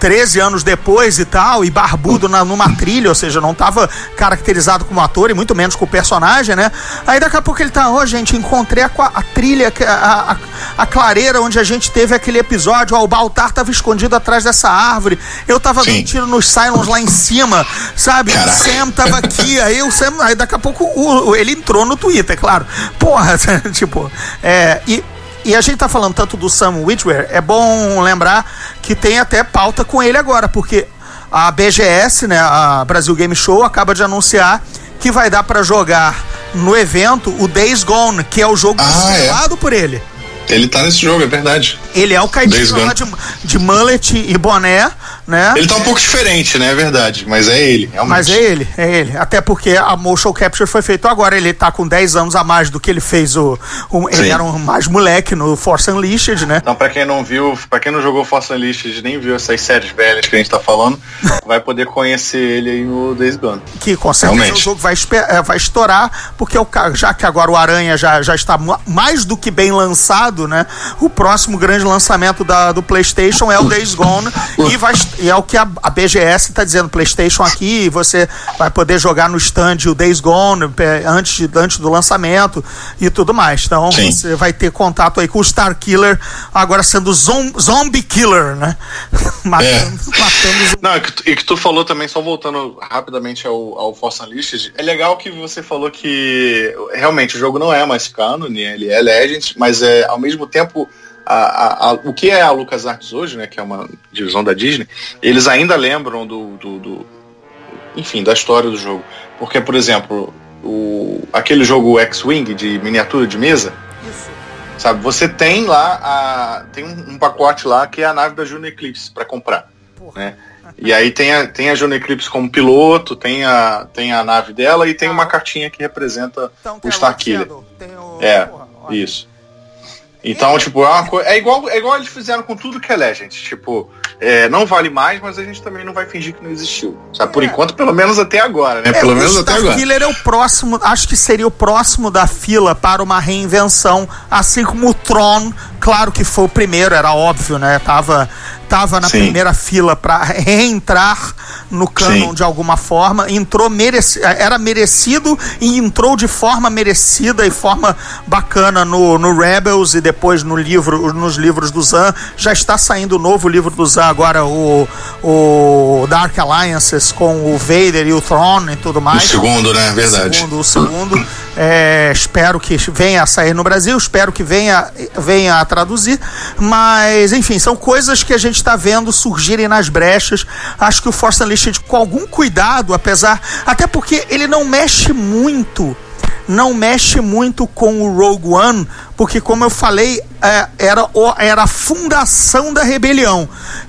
13 anos depois e tal, e barbudo na, numa trilha, ou seja, não estava caracterizado como ator e muito menos com o personagem, né? Aí daqui a pouco ele tá, ó, oh, gente, encontrei a, a trilha, a, a, a, clareira onde a gente teve aquele episódio, ó, o Baltar tava escondido atrás dessa árvore, eu tava Sim. dando tiro nos Cylons lá em cima, sabe? Caraca. O Sam tava aqui, aí o Sam, aí daqui a pouco o, ele entrou no Twitter, claro. Porra, tipo, é, e e a gente tá falando tanto do Sam Witwer, é bom lembrar que tem até pauta com ele agora, porque a BGS, né, a Brasil Game Show, acaba de anunciar que vai dar para jogar no evento o Days Gone, que é o jogo ah, é. por ele. Ele tá nesse jogo, é verdade. Ele é o caipira de, de mullet e boné, né? Ele tá um pouco diferente, né? É verdade. Mas é ele, realmente. Mas é ele, é ele. Até porque a motion capture foi feito agora. Ele tá com 10 anos a mais do que ele fez o. o ele era um mais moleque no Force Unleashed, né? Então, pra quem não viu, pra quem não jogou Force Unleashed nem viu essas séries velhas que a gente tá falando, vai poder conhecer ele aí no Days Gone. Que com certeza realmente. o jogo vai, é, vai estourar, porque o, já que agora o Aranha já, já está mais do que bem lançado, né? O próximo grande lançamento da, do PlayStation é o Days Gone e, vai, e é o que a, a BGS está dizendo: PlayStation aqui, você vai poder jogar no stand o Days Gone antes, antes do lançamento e tudo mais. Então Sim. você vai ter contato aí com o Star Killer, agora sendo zom, Zombie Killer, né? matando, é. matando Não, e que, tu, e que tu falou também, só voltando rapidamente ao, ao Force Unleashed, é legal que você falou que realmente o jogo não é mais canon, ele é Legend, mas é ao mesmo tempo a, a, o que é a LucasArts hoje, né, que é uma divisão da Disney, eles ainda lembram do, do, do enfim, da história do jogo. Porque, por exemplo, o, aquele jogo X-Wing de miniatura de mesa, Isso. sabe, você tem lá a, tem um, um, pacote lá que é a nave da Juno Eclipse para comprar, Porra. né? E aí tem a, tem a Juno Eclipse como piloto, tem a, tem a nave dela e tem ah. uma cartinha que representa então, o Starkiller. É, Porra, isso. Então, tipo, é, uma co... é, igual, é igual eles fizeram com tudo que é Legend. Tipo, é, não vale mais, mas a gente também não vai fingir que não existiu. Sabe? Por é. enquanto, pelo menos até agora, né? É, pelo menos até agora. Killer é o próximo, acho que seria o próximo da fila para uma reinvenção, assim como o Tron, claro que foi o primeiro, era óbvio, né? Tava estava na Sim. primeira fila para reentrar no canon Sim. de alguma forma, entrou mereci era merecido e entrou de forma merecida e forma bacana no, no Rebels e depois no livro, nos livros do Zan. Já está saindo o novo livro do Zan agora, o, o Dark Alliances com o Vader e o Throne e tudo mais. O segundo, né? Verdade. O segundo, o segundo. É, espero que venha a sair no Brasil, espero que venha, venha a traduzir, mas enfim, são coisas que a gente está vendo surgirem nas brechas. Acho que o Force Unleashed, com algum cuidado, apesar. Até porque ele não mexe muito. Não mexe muito com o Rogue One, porque, como eu falei, é, era, era a fundação da rebelião.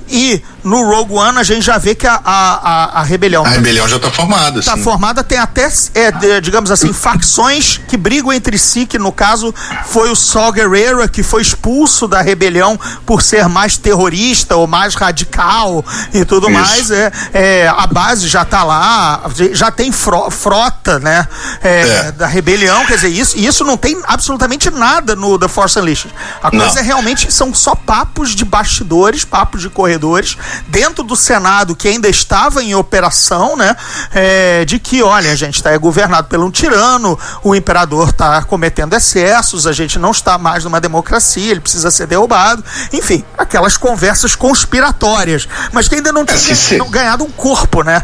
E no Rogue One a gente já vê que a, a, a rebelião. A rebelião já está formada. Está formada, tem até, é, digamos assim, facções que brigam entre si, que no caso foi o Saw Gerrera, que foi expulso da rebelião por ser mais terrorista ou mais radical e tudo Isso. mais. É, é, a base já está lá, já tem fro, frota né, é, é. da rebelião, quer dizer, isso, isso não tem absolutamente nada no The Force Unleashed. A coisa é realmente são só papos de bastidores, papos de corredores dentro do Senado que ainda estava em operação, né? É, de que, olha, a gente está governado por um tirano, o imperador está cometendo excessos, a gente não está mais numa democracia, ele precisa ser derrubado. Enfim, aquelas conversas conspiratórias, mas que ainda não tinha é, ganhado um corpo, né?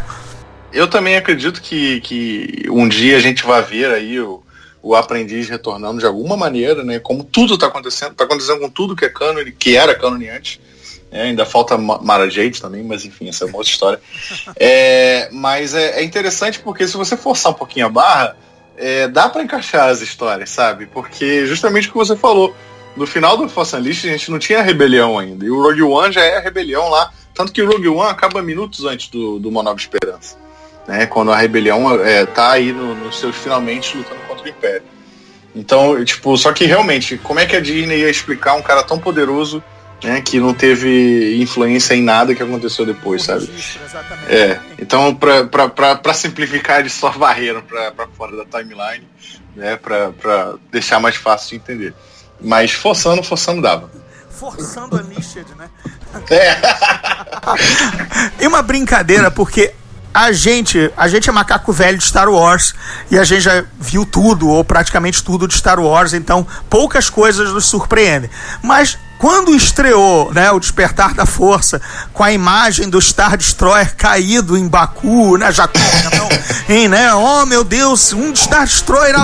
Eu também acredito que, que um dia a gente vai ver aí o, o aprendiz retornando de alguma maneira, né? Como tudo está acontecendo, está acontecendo com tudo que é cânone, que era cânone antes. É, ainda falta Mara Jade também, mas enfim, essa é uma outra história. É, mas é, é, interessante porque se você forçar um pouquinho a barra, é, dá para encaixar as histórias, sabe? Porque justamente o que você falou, no final do Force Unleashed a gente não tinha rebelião ainda, e o Rogue One já é a rebelião lá, tanto que o Rogue One acaba minutos antes do, do Nova Esperança, né? Quando a rebelião é, tá aí no, nos seus finalmente lutando contra o Império. Então, tipo, só que realmente, como é que a Disney ia explicar um cara tão poderoso né, que não teve influência em nada que aconteceu depois, sabe? É. Então, para simplificar, eles só varreram para fora da timeline, né, para deixar mais fácil de entender. Mas forçando, forçando dava. Forçando a Nished, né? É. e uma brincadeira, porque a gente, a gente é macaco velho de Star Wars e a gente já viu tudo ou praticamente tudo de Star Wars, então poucas coisas nos surpreendem. Mas quando estreou né, o Despertar da Força, com a imagem do Star Destroyer caído em Baku, né, Jacó, então, em, né, oh meu Deus, um Star Destroyer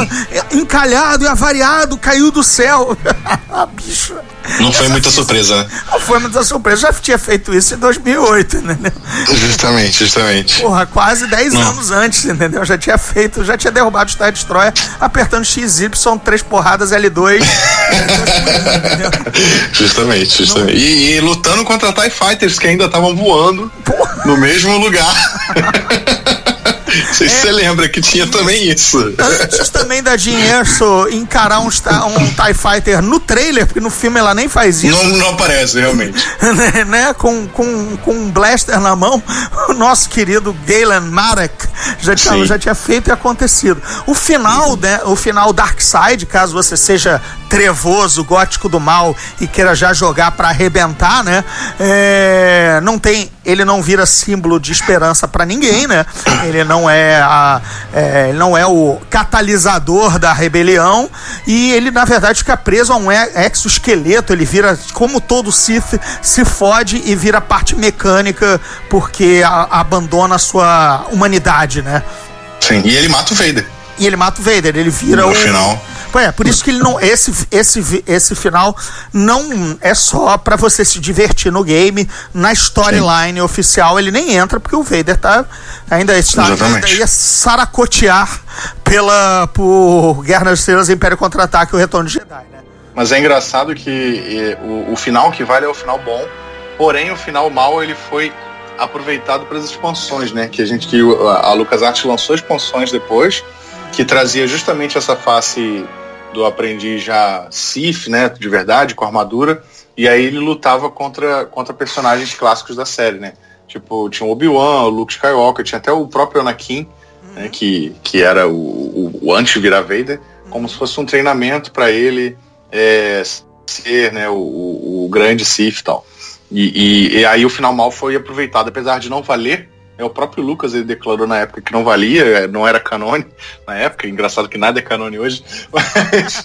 encalhado e avariado caiu do céu. ah, bicho. Não foi muita surpresa, né? Não foi muita surpresa. Já tinha feito isso em 2008, entendeu? Justamente, justamente. Porra, quase 10 anos antes, entendeu? Já tinha feito, já tinha derrubado o Star Destroyer apertando XY, três porradas L2. Justamente, justamente. E, e, lutando contra TIE Fighters que ainda estavam voando Porra. no mesmo lugar. Não sei se é. você lembra que tinha também isso. Antes também da Jean Erso encarar um, um TIE Fighter no trailer, porque no filme ela nem faz isso. Não, não aparece, realmente. né? Com, com, com um blaster na mão, o nosso querido Galen Marek já tinha, já tinha feito e acontecido. O final, né? O final Dark Side, caso você seja trevoso, gótico do mal e queira já jogar para arrebentar, né? É, não tem, ele não vira símbolo de esperança para ninguém, né? Ele não é, a, é, não é o catalisador da rebelião e ele na verdade fica preso a um exoesqueleto. Ele vira como todo Sith se fode e vira parte mecânica porque a, abandona a sua humanidade, né? Sim. E ele mata o Vader. E ele mata o Vader. Ele vira no o final é, por isso que ele não. Esse, esse, esse final não é só para você se divertir no game. Na storyline oficial ele nem entra, porque o Vader tá, ainda está ainda ia saracotear pela, por Guerra nas Estrelas, Império Contra-Ataque e o Retorno de Jedi, né? Mas é engraçado que e, o, o final que vale é o final bom, porém o final mal ele foi aproveitado para as expansões, né? Que a gente que a, a LucasArts lançou expansões depois que trazia justamente essa face do aprendiz já Sif, né, de verdade, com armadura, e aí ele lutava contra, contra personagens clássicos da série, né? Tipo, tinha o Obi-Wan, o Luke Skywalker, tinha até o próprio Anakin, uhum. né, que, que era o, o, o anti-Vira Vader, uhum. como se fosse um treinamento para ele é, ser né, o, o, o grande Sith e tal. E, e, aí o final mal foi aproveitado, apesar de não valer. É o próprio Lucas ele declarou na época que não valia, não era canone na época. Engraçado que nada é canone hoje, mas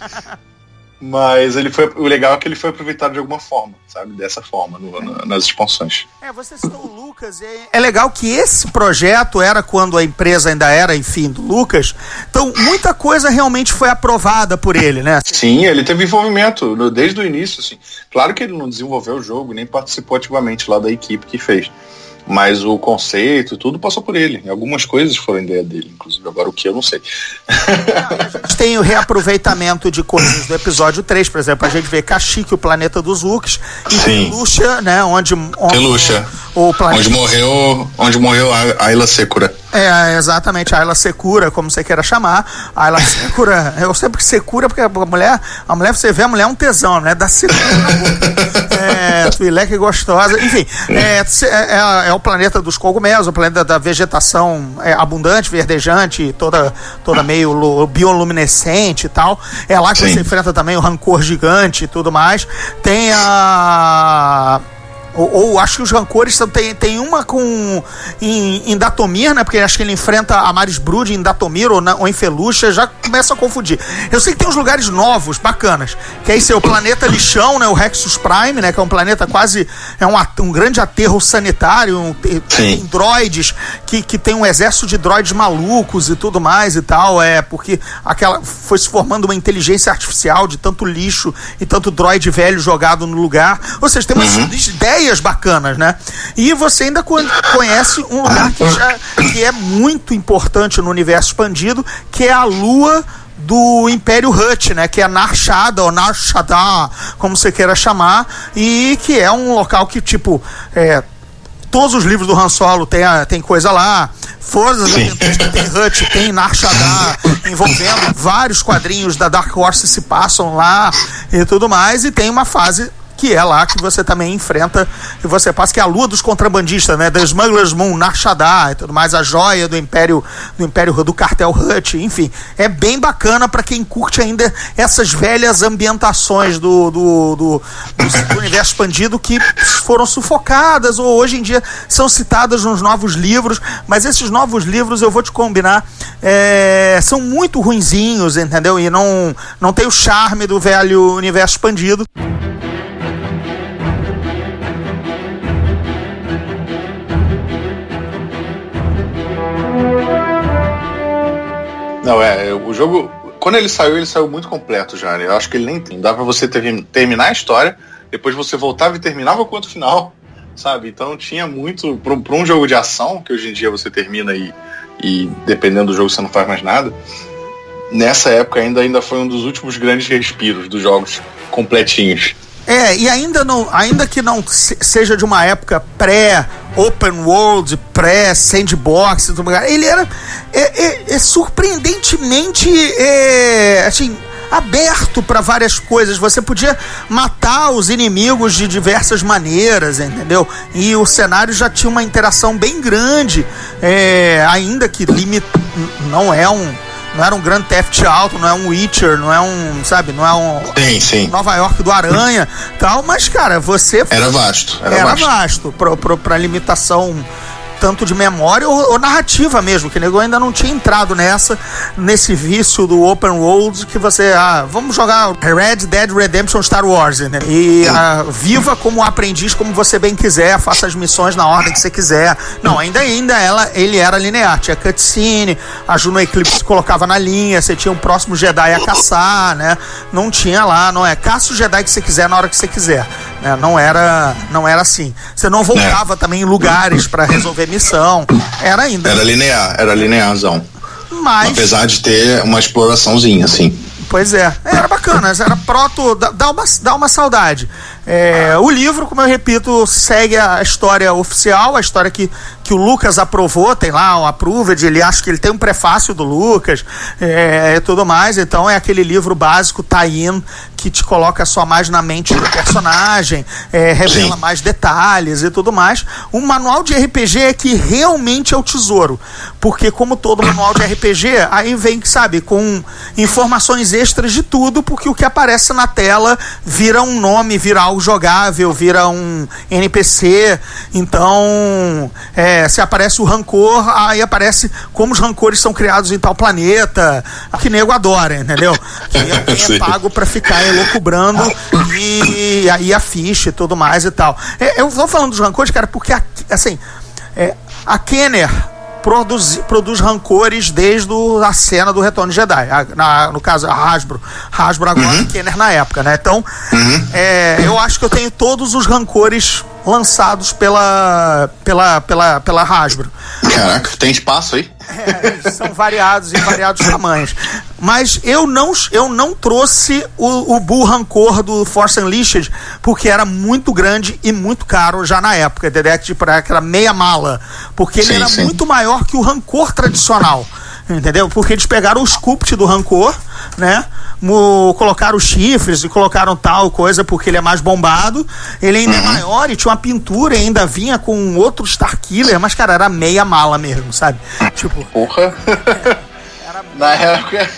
mas ele foi. O legal é que ele foi aproveitado de alguma forma, sabe? Dessa forma, no, no, nas expansões. É, você citou o Lucas. É, é legal que esse projeto era quando a empresa ainda era, enfim, do Lucas. Então, muita coisa realmente foi aprovada por ele, né? Sim, ele teve envolvimento no, desde o início, assim. Claro que ele não desenvolveu o jogo, nem participou ativamente lá da equipe que fez mas o conceito, tudo passou por ele. Algumas coisas foram ideia dele, inclusive. Agora o que eu não sei. a gente tem o reaproveitamento de coisas do episódio 3, por exemplo. A gente vê Kashyyyk, o planeta dos Hulks, e Teluxa, né? Onde, onde o planeta... Onde morreu, onde morreu a Ayla Secura. É, exatamente, a Ayla Secura, como você queira chamar. A Ayla Secura, eu sempre que Secura, porque a mulher, a mulher, você vê a mulher é um tesão, né? Da Secura É, Twi'lek gostosa. Enfim, é, é, é, o planeta dos cogumelos, o planeta da vegetação é, abundante, verdejante, toda, toda meio bioluminescente e tal. É lá que Sim. você enfrenta também o rancor gigante e tudo mais. Tem a ou, ou, acho que os rancores tem, tem uma com em, em, Datomir, né? Porque acho que ele enfrenta a Maris Brood em Datomir ou, na, ou em Felucha, já começa a confundir. Eu sei que tem uns lugares novos, bacanas, que é esse é o planeta lixão, né? O Rexus Prime, né? Que é um planeta quase é um, um grande aterro sanitário, um, tem droids que, que tem um exército de droids malucos e tudo mais e tal, é porque aquela foi se formando uma inteligência artificial de tanto lixo e tanto droid velho jogado no lugar. Ou seja, tem umas uhum. ideias ideias bacanas, né? E você ainda conhece um lugar que, já, que é muito importante no universo expandido, que é a Lua do Império Hut, né? Que é Narshada ou Narshada, como você queira chamar, e que é um local que, tipo, é, todos os livros do Han Solo tem, tem coisa lá. Forças Aventuras tem Hut, tem Narshada, envolvendo vários quadrinhos da Dark Horse se passam lá e tudo mais. E tem uma fase que é lá que você também enfrenta e você passa, que é a lua dos contrabandistas, né? The Smuggler's Moon, Narshada e tudo mais, a joia do Império, do Império do Cartel Hut, enfim. É bem bacana para quem curte ainda essas velhas ambientações do, do, do, do, do universo expandido que foram sufocadas ou hoje em dia são citadas nos novos livros, mas esses novos livros eu vou te combinar, é, são muito ruinzinhos, entendeu? E não, não tem o charme do velho universo expandido. Não, é, o jogo. Quando ele saiu, ele saiu muito completo já, né? Eu acho que ele nem tem. Dá pra você ter, terminar a história, depois você voltava e terminava quanto final, sabe? Então tinha muito. Pra, um jogo de ação, que hoje em dia você termina e, e dependendo do jogo você não faz mais nada. Nessa época ainda, ainda foi um dos últimos grandes respiros dos jogos completinhos. É, e ainda, não, ainda que não seja de uma época pré-open world, pré-sandbox, ele era é, é, é surpreendentemente é, assim, aberto para várias coisas. Você podia matar os inimigos de diversas maneiras, entendeu? E o cenário já tinha uma interação bem grande, é, ainda que limit, não é um não era um Grand Theft Auto, não é um Witcher, não é um, sabe, não é um sim, sim. Nova York do Aranha, tal, mas cara, você era vasto, era, era vasto, vasto pra limitação tanto de memória ou, ou, narrativa mesmo, que o nego ainda não tinha entrado nessa, nesse vício do open world que você, ah, vamos jogar Red Dead Redemption Star Wars, né? E ah, viva como aprendiz como você bem quiser, faça as missões na ordem que você quiser. Não, ainda ainda ela, ele era linear, tinha cutscene, a Juno Eclipse se colocava na linha, você tinha um próximo Jedi a caçar, né? Não tinha lá, não é, caça o Jedi que você quiser na hora que você quiser. Né? Não era não era assim. Você não voltava é. também em lugares para resolver missão. Era ainda. Era linear, era linearzão. Mas... Apesar de ter uma exploraçãozinha, assim. Pois é, era bacana, era proto, dá uma, dá uma saudade. É, o livro, como eu repito, segue a história oficial, a história que, que o Lucas aprovou, tem lá o approved, ele acha que ele tem um prefácio do Lucas é, e tudo mais, então é aquele livro básico, tie-in, que te coloca só mais na mente do personagem, é, revela Sim. mais detalhes e tudo mais. Um manual de RPG é que realmente é o tesouro, porque como todo manual de RPG, aí vem, sabe, com informações extras de tudo, porque o que aparece na tela vira um nome, vira algo jogável, vira um NPC. Então, é, se aparece o rancor, aí aparece como os rancores são criados em tal planeta, que nego adora, entendeu? É, quem é pago para ficar elocubrando e aí a ficha e tudo mais e tal. É, eu vou falando dos rancores, cara, porque assim, é, a Kenner produz, produz rancores desde a cena do Retorno de Jedi. A, na, no caso, a Hasbro. Hasbro agora uhum. Kenner na época, né? Então, uhum. é, eu acho que eu tenho todos os rancores lançados pela, pela, pela, pela Hasbro. Caraca, tem espaço aí? É, são variados em variados tamanhos. Mas eu não, eu não trouxe o, o Bull Rancor do Force Unleashed porque era muito grande e muito caro já na época. Direct para aquela meia mala. Porque ele sim, era sim. muito maior que o Rancor tradicional. Entendeu? Porque eles pegaram o sculpt do Rancor, né? Mo, colocaram os chifres e colocaram tal coisa porque ele é mais bombado. Ele ainda é uhum. é maior e tinha uma pintura e ainda vinha com outro Starkiller, mas, cara, era meia mala mesmo, sabe? Tipo. Porra! Era... Na época.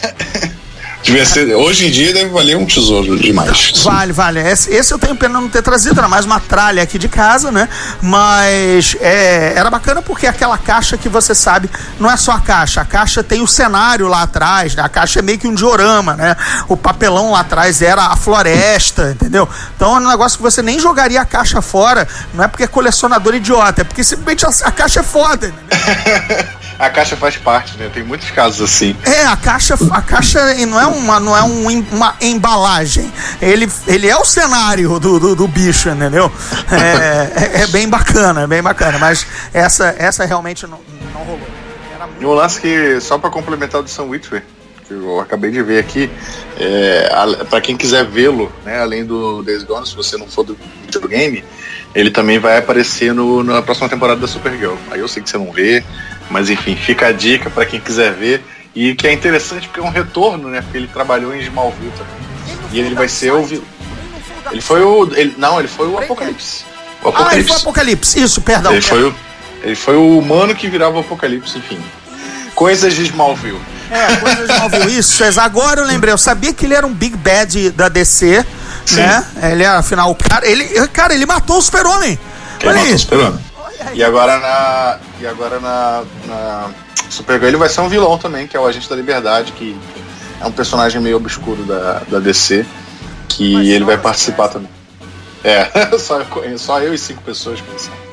Devia ser, hoje em dia deve valer um tesouro demais. Vale, vale. Esse, esse eu tenho pena não ter trazido, era mais uma tralha aqui de casa, né? Mas é, era bacana porque aquela caixa que você sabe, não é só a caixa, a caixa tem o cenário lá atrás, né? A caixa é meio que um diorama, né? O papelão lá atrás era a floresta, entendeu? Então é um negócio que você nem jogaria a caixa fora, não é porque é colecionador idiota, é porque simplesmente a, a caixa é foda, entendeu? a caixa faz parte, né? Tem muitos casos assim. É, a caixa, a caixa não é uma, não é um, uma embalagem. Ele, ele é o cenário do, do, do bicho, entendeu? É, é, é, bem bacana, é bem bacana. Mas essa, essa realmente não, não rolou. E um lance que, só para complementar do Sam Witwer, que eu acabei de ver aqui, é, para quem quiser vê-lo, né, além do Days Gone, se você não for do videogame, ele também vai aparecer no, na próxima temporada da Supergirl. Aí eu sei que você não vê, mas enfim, fica a dica para quem quiser ver. E que é interessante porque é um retorno, né? Porque ele trabalhou em Smallville também. E ele vai ser o. Ele foi o. Ele, não, ele foi o Apocalipse. o Apocalipse. Ah, ele foi o Apocalipse, isso, perdão. Ele foi o, ele foi o humano que virava o Apocalipse, enfim. Coisas de Smallville. É, coisas Smallville, isso. Agora eu lembrei, eu sabia que ele era um Big Bad da DC, Sim. né? Ele, afinal, o cara. Ele, cara, ele matou o Super-Homem. Olha matou o Super-Homem. E agora na. E agora na, na Supergirl ele vai ser um vilão também, que é o Agente da Liberdade, que é um personagem meio obscuro da, da DC, que Mas ele vai participar também. É, só, só eu e cinco pessoas pensando.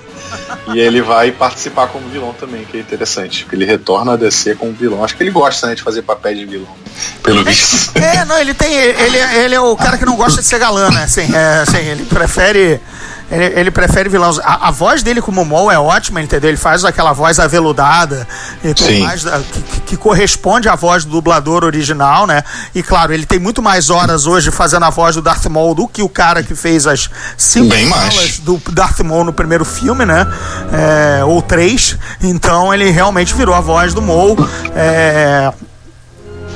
E ele vai participar como vilão também, que é interessante. Ele retorna a DC como vilão. Acho que ele gosta né, de fazer papel de vilão. Pelo visto. É, não, ele tem. Ele, ele é o cara que não gosta de ser galã, né? Assim, é, assim, ele prefere ele, ele prefere vilões. A, a, voz dele como Mol é ótima, entendeu? Ele faz aquela voz aveludada tudo mais, que, que, corresponde à voz do dublador original, né? E claro, ele tem muito mais horas hoje fazendo a voz do Darth Maul do que o cara que fez as cinco falas do Darth Maul no primeiro filme, né? É, ou três. Então ele realmente virou a voz do Maul. É,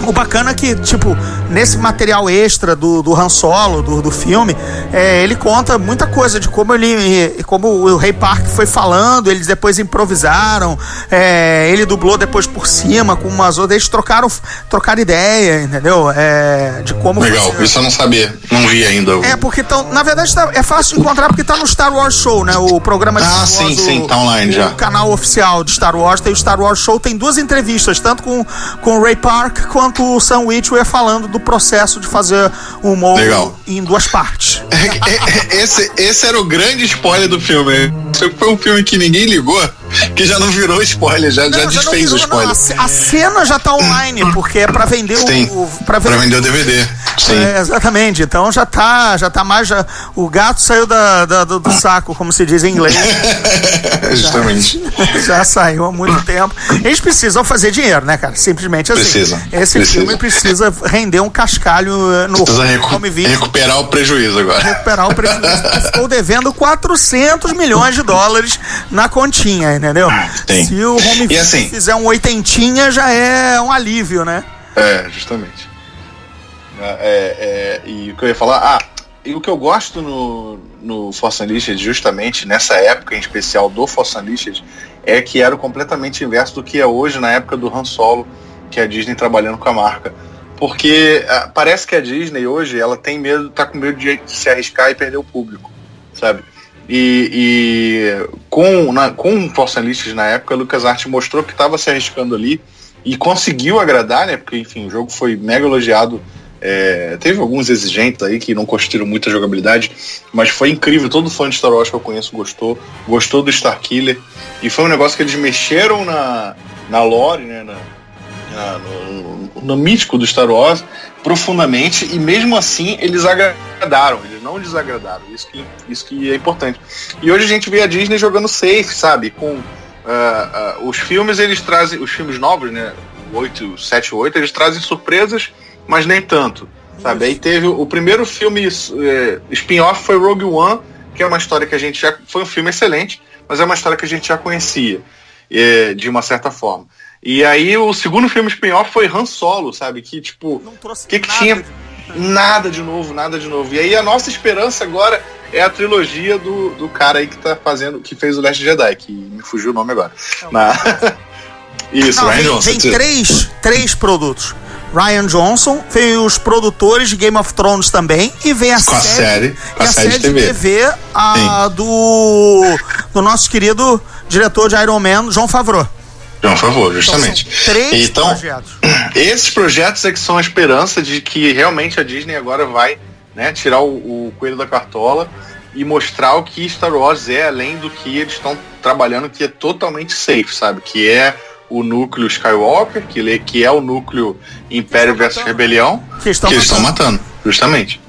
o bacana é que, tipo, nesse material extra do, do Han Solo, do, do filme, é, ele conta muita coisa de como ele. como o Ray Park foi falando, eles depois improvisaram, é, ele dublou depois por cima com umas outras, eles trocaram, trocaram ideia, entendeu? É, de como. Legal, isso eu não sabia, não vi ainda. É, porque tão, na verdade tá, é fácil de encontrar porque tá no Star Wars Show, né? O programa de ah, Star Wars. Sim, sim, tá online já. O canal oficial de Star Wars tem o Star Wars Show, tem duas entrevistas, tanto com, com o Ray Park quanto enquanto o Sam Witwer falando do processo de fazer o humor Legal. em duas partes. esse, esse era o grande spoiler do filme. Foi um filme que ninguém ligou. Que já não virou spoiler, já, não, já, já desfez virou, o spoiler. Não, a, a, cena já tá online, porque é pra vender Sim, o. Pra, pra vender o DVD. Sim. É, exatamente. Então já tá, já tá mais. Já, o gato saiu da, da do, do, saco, como se diz em inglês. Justamente. Já, já, saiu há muito tempo. Eles precisam fazer dinheiro, né, cara? Simplesmente assim. Precisa. Esse precisa. filme precisa render um cascalho eh, no precisa recu recuperar o prejuízo agora. Recuperar o prejuízo. Ficou devendo 400 milhões de dólares na continha, entendeu? Tem. Se o home e assim, fizer um oitentinha, já é um alívio, né? É, justamente. É, é, e o que eu ia falar, ah, e o que eu gosto no, no Force Unleashed, justamente nessa época em especial do Force Unleashed, é que era completamente inverso do que é hoje na época do Han Solo, que é a Disney trabalhando com a marca. Porque ah, parece que a Disney hoje ela tem medo, tá com medo de, de se arriscar e perder o público, sabe? E, e com, na, com o Force Unleashed na época, a LucasArts mostrou que estava se arriscando ali e conseguiu agradar, né? Porque, enfim, o jogo foi mega elogiado é, teve alguns exigentes aí que não construíram muita jogabilidade, mas foi incrível. Todo fã de Star Wars que eu conheço gostou, gostou do Star Killer. E foi um negócio que eles mexeram na, na lore, né, na, na no, no, mítico do Star Wars profundamente e mesmo assim eles agradaram, eles não desagradaram. Isso que, isso que é importante. E hoje a gente vê a Disney jogando safe, sabe? Com uh, uh, os filmes, eles trazem, os filmes novos, né? 8, 7, 8, eles trazem surpresas mas nem tanto. Sabe? Aí teve o primeiro filme é, spin-off foi Rogue One, que é uma história que a gente já. Foi um filme excelente, mas é uma história que a gente já conhecia, é, de uma certa forma. E aí o segundo filme spin-off foi Han Solo, sabe? Que tipo. que, que tinha. De... Nada de novo, nada de novo. E aí a nossa esperança agora é a trilogia do, do cara aí que tá fazendo. que fez o Last Jedi, que me fugiu o nome agora. Não, Na... Isso, Não, Ryan Johnson. Tem três, três produtos. Ryan Johnson, vem os produtores de Game of Thrones também e vem a Com série, a série, a, a série, de TV, TV a, do, do nosso querido diretor de Iron Man, João Favreau. João Favreau, justamente. Então, três então, projetos. Esses projetos é que são a esperança de que realmente a Disney agora vai né, tirar o, o coelho da cartola e mostrar o que Star Wars é, além do que eles estão trabalhando, que é totalmente safe, sabe? Que é o núcleo Skywalker, que, que é o núcleo Império versus Rebelião, que estão, que estão matando, justamente.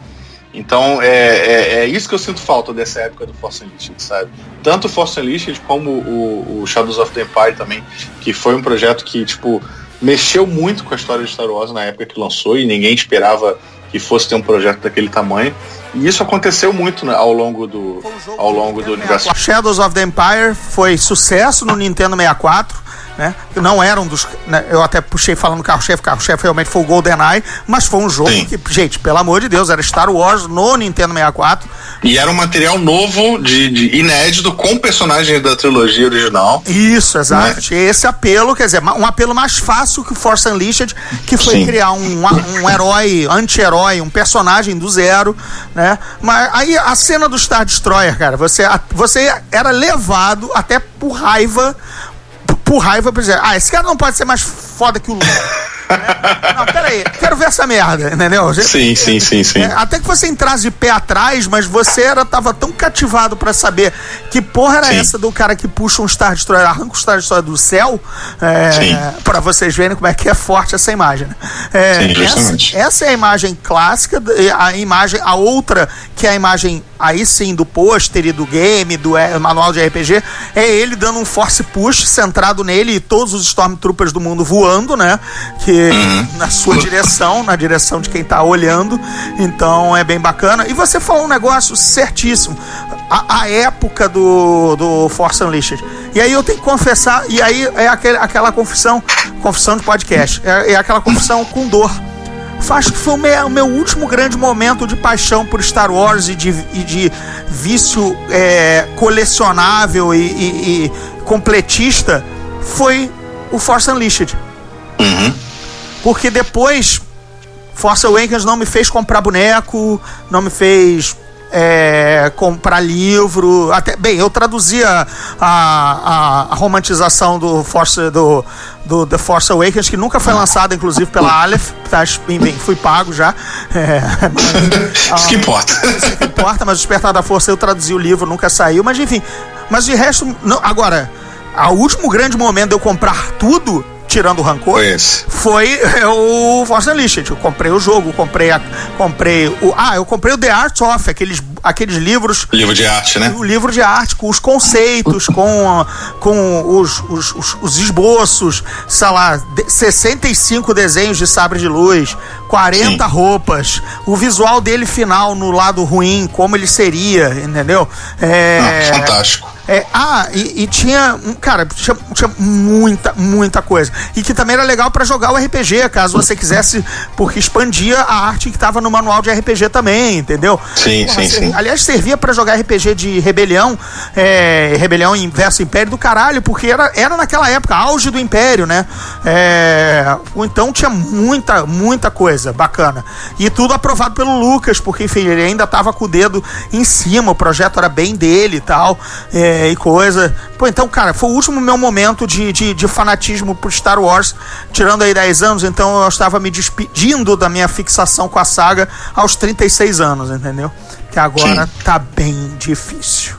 Então é, é, é, isso que eu sinto falta dessa época do Force Unleashed, sabe? Tanto o Force Unleashed como o, o, Shadows of the Empire também, que foi um projeto que, tipo, mexeu muito com a história de Star Wars na época que lançou e ninguém esperava que fosse ter um projeto daquele tamanho. E isso aconteceu muito né, ao longo do, ao longo do universo. Shadows of the Empire foi sucesso no Nintendo 64 né? Não era um dos. Né? Eu até puxei falando carro-chefe, carro-chefe realmente foi o GoldenEye, mas foi um jogo Sim. que, gente, pelo amor de Deus, era Star Wars no Nintendo 64. E era um material novo, de, de inédito, com personagens da trilogia original. Isso, exato. Né? Esse apelo, quer dizer, um apelo mais fácil que o Force Unleashed, que foi Sim. criar um, um herói, anti-herói, um personagem do zero, né? Mas aí a cena do Star Destroyer, cara, você, você era levado até por raiva por raiva, por exemplo, ah, esse cara não pode ser mais foda que o Lula. É, não, peraí, quero ver essa merda, entendeu? Sim, sim, sim, sim. É, até que você entrasse de pé atrás, mas você era, tava tão cativado para saber que porra era sim. essa do cara que puxa um Star Destroyer, arranca o Star Destroyer do céu, é, para vocês verem como é que é forte essa imagem. Né? É, sim, justamente. Essa, essa, é a imagem clássica, a imagem, a outra, que é a imagem aí sim do pôster e do game, do é, manual de RPG, é ele dando um force push centrado nele e todos os Stormtroopers do mundo voando, né? Que. Na sua direção, na direção de quem tá olhando. Então é bem bacana. E você falou um negócio certíssimo. A, a época do, do Force Unleashed. E aí eu tenho que confessar, e aí é aquele, aquela confissão, confissão de podcast, é, é aquela confissão com dor acho que foi o meu, o meu, último grande momento de paixão por Star Wars e de, e de vício é, colecionável e, e, e, completista foi o Force Unleashed. Uhum. Porque depois Force Awakens não me fez comprar boneco, não me fez é, comprar livro. Até, bem, eu traduzia a, a, a, romantização do Force do, do The Force Awakens, que nunca foi lançada, inclusive, pela Aleph. Tá, bem, fui pago já. É, mas, isso que importa. Isso que importa, mas o Despertar da Força eu traduzi o livro, nunca saiu. Mas enfim, mas de resto, não, agora o último grande momento de eu comprar tudo tirando o rancor, Foi é, o Force Unleashed. Eu comprei o jogo, comprei a, comprei o ah, eu comprei o The Art of, aqueles aqueles livros Livro de arte, né? o livro de arte com os conceitos, com, com os, os, os, os esboços, sei lá, de- 65 desenhos de sabre de luz, 40 Sim. roupas, o visual dele final no lado ruim, como ele seria, entendeu? É, Ah, fantástico. É, ah, e, e tinha, um- cara, tinha, tinha muita, muita coisa. E que também era legal pra jogar o RPG, caso você quisesse, porque expandia a arte que tava no manual de RPG também, entendeu? Sim, sim, ser- sim. Aliás, servia pra jogar RPG de rebelião, é, rebelião versus Império do caralho, porque era, era naquela época, auge do Império, né? É, então tinha muita, muita coisa bacana. E tudo aprovado pelo Lucas, porque, enfim, ele ainda tava com o dedo em cima, o projeto era bem dele e tal, é, e coisa. Pô, então, cara, foi o último meu momento de, de, de fanatismo por Star Wars, tirando aí 10 anos, então eu estava me despedindo da minha fixação com a saga aos 36 anos, entendeu? Que agora tá bem difícil.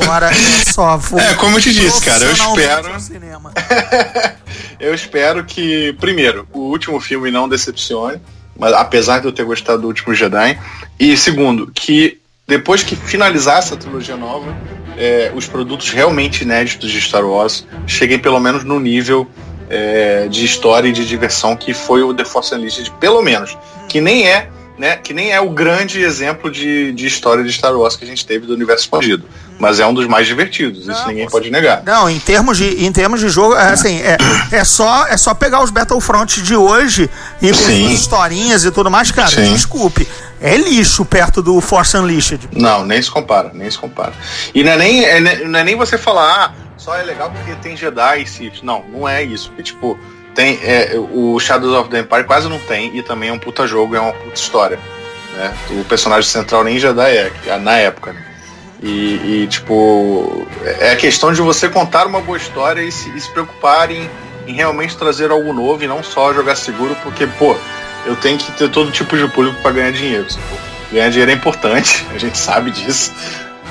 agora é só vou É, como eu te disse, cara, eu espero-. Eu espero que, primeiro, o último filme não decepcione, mas apesar de eu ter gostado do último Jedi. E segundo, que depois que finalizar essa trilogia nova, é, os produtos realmente inéditos de Star Wars cheguem pelo menos no nível é, de história e de diversão que foi o The Force Unleashed, pelo menos. Que nem é, né, que nem é o grande exemplo de, de história de Star Wars que a gente teve do universo expandido. Mas é um dos mais divertidos, isso Não, ninguém pode negar. Não, em termos de, em termos de jogo, é, assim, é, é, só, é só pegar os Battlefront de hoje e com Sim. historinhas e tudo mais, cara, Sim. desculpe. É lixo perto do Force Unleashed. Não, nem se compara, nem se compara. E não é nem, é, não é nem você falar, ah, só é legal porque tem Jedi e Sith. Não, não é isso. Porque, tipo, tem, é, o Shadows of the Empire quase não tem, e também é um puta jogo, é uma puta história. Né? O personagem central nem Jedi é, na época, né? E, e, tipo, é a questão de você contar uma boa história e se, e se preocupar em, em realmente trazer algo novo e não só jogar seguro, porque, pô, eu tenho que ter todo tipo de público para ganhar dinheiro. Ganhar dinheiro é importante, a gente sabe disso,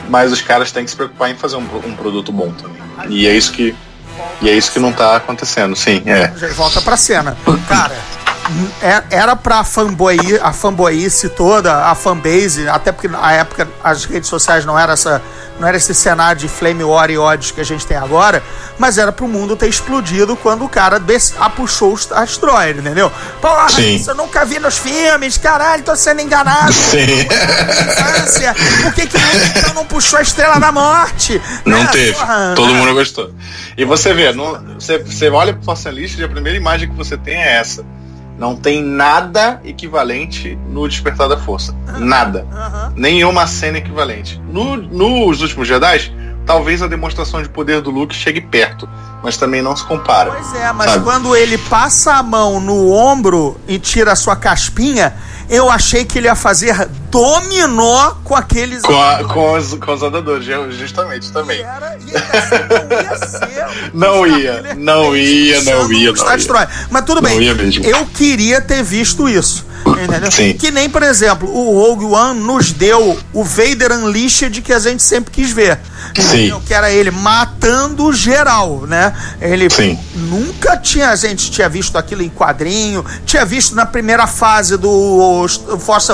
mas os caras têm que se preocupar em fazer um, um produto bom também. E é isso que e é isso que não tá acontecendo, sim, é. Volta pra cena. Cara, é- era pra fanboy, a fanboyice toda, a fanbase, até porque na época as redes sociais não era essa. Não era esse cenário de flame war e odds que a gente tem agora, mas era pro mundo ter explodido quando o cara des- a puxou os Destroyer, entendeu? Porra, Sim. isso eu nunca vi nos filmes, caralho, tô sendo enganado. Sim. Por que, que não, então não puxou a estrela da morte? Não Né? teve. Porra, Todo mundo gostou. E você vê, não- você, você olha pro Força List e a primeira imagem que você tem é essa. Não tem nada equivalente no Despertar da Força. Nada. Nenhuma cena equivalente. No- nos últimos Jedi, talvez a demonstração de poder do Luke chegue perto, mas também não se compara. Pois é, mas Sabe? quando ele passa a mão no ombro e tira a sua caspinha, eu achei que ele ia fazer dominó com aqueles. Com, a- com os, com os andadores, justamente, E também. era, e assim não ia ser. Não o ia, não ia, não ia, não ia. Destroyer. Mas tudo Não bem, eu queria ter visto isso. Entendeu? Sim. Que nem, por exemplo, o Rogue One nos deu o Vader Unleashed que a gente sempre quis ver. Entendeu? Que era ele matando geral, né? Ele Sim. nunca tinha, a gente tinha visto aquilo em quadrinho, tinha visto na primeira fase do Force,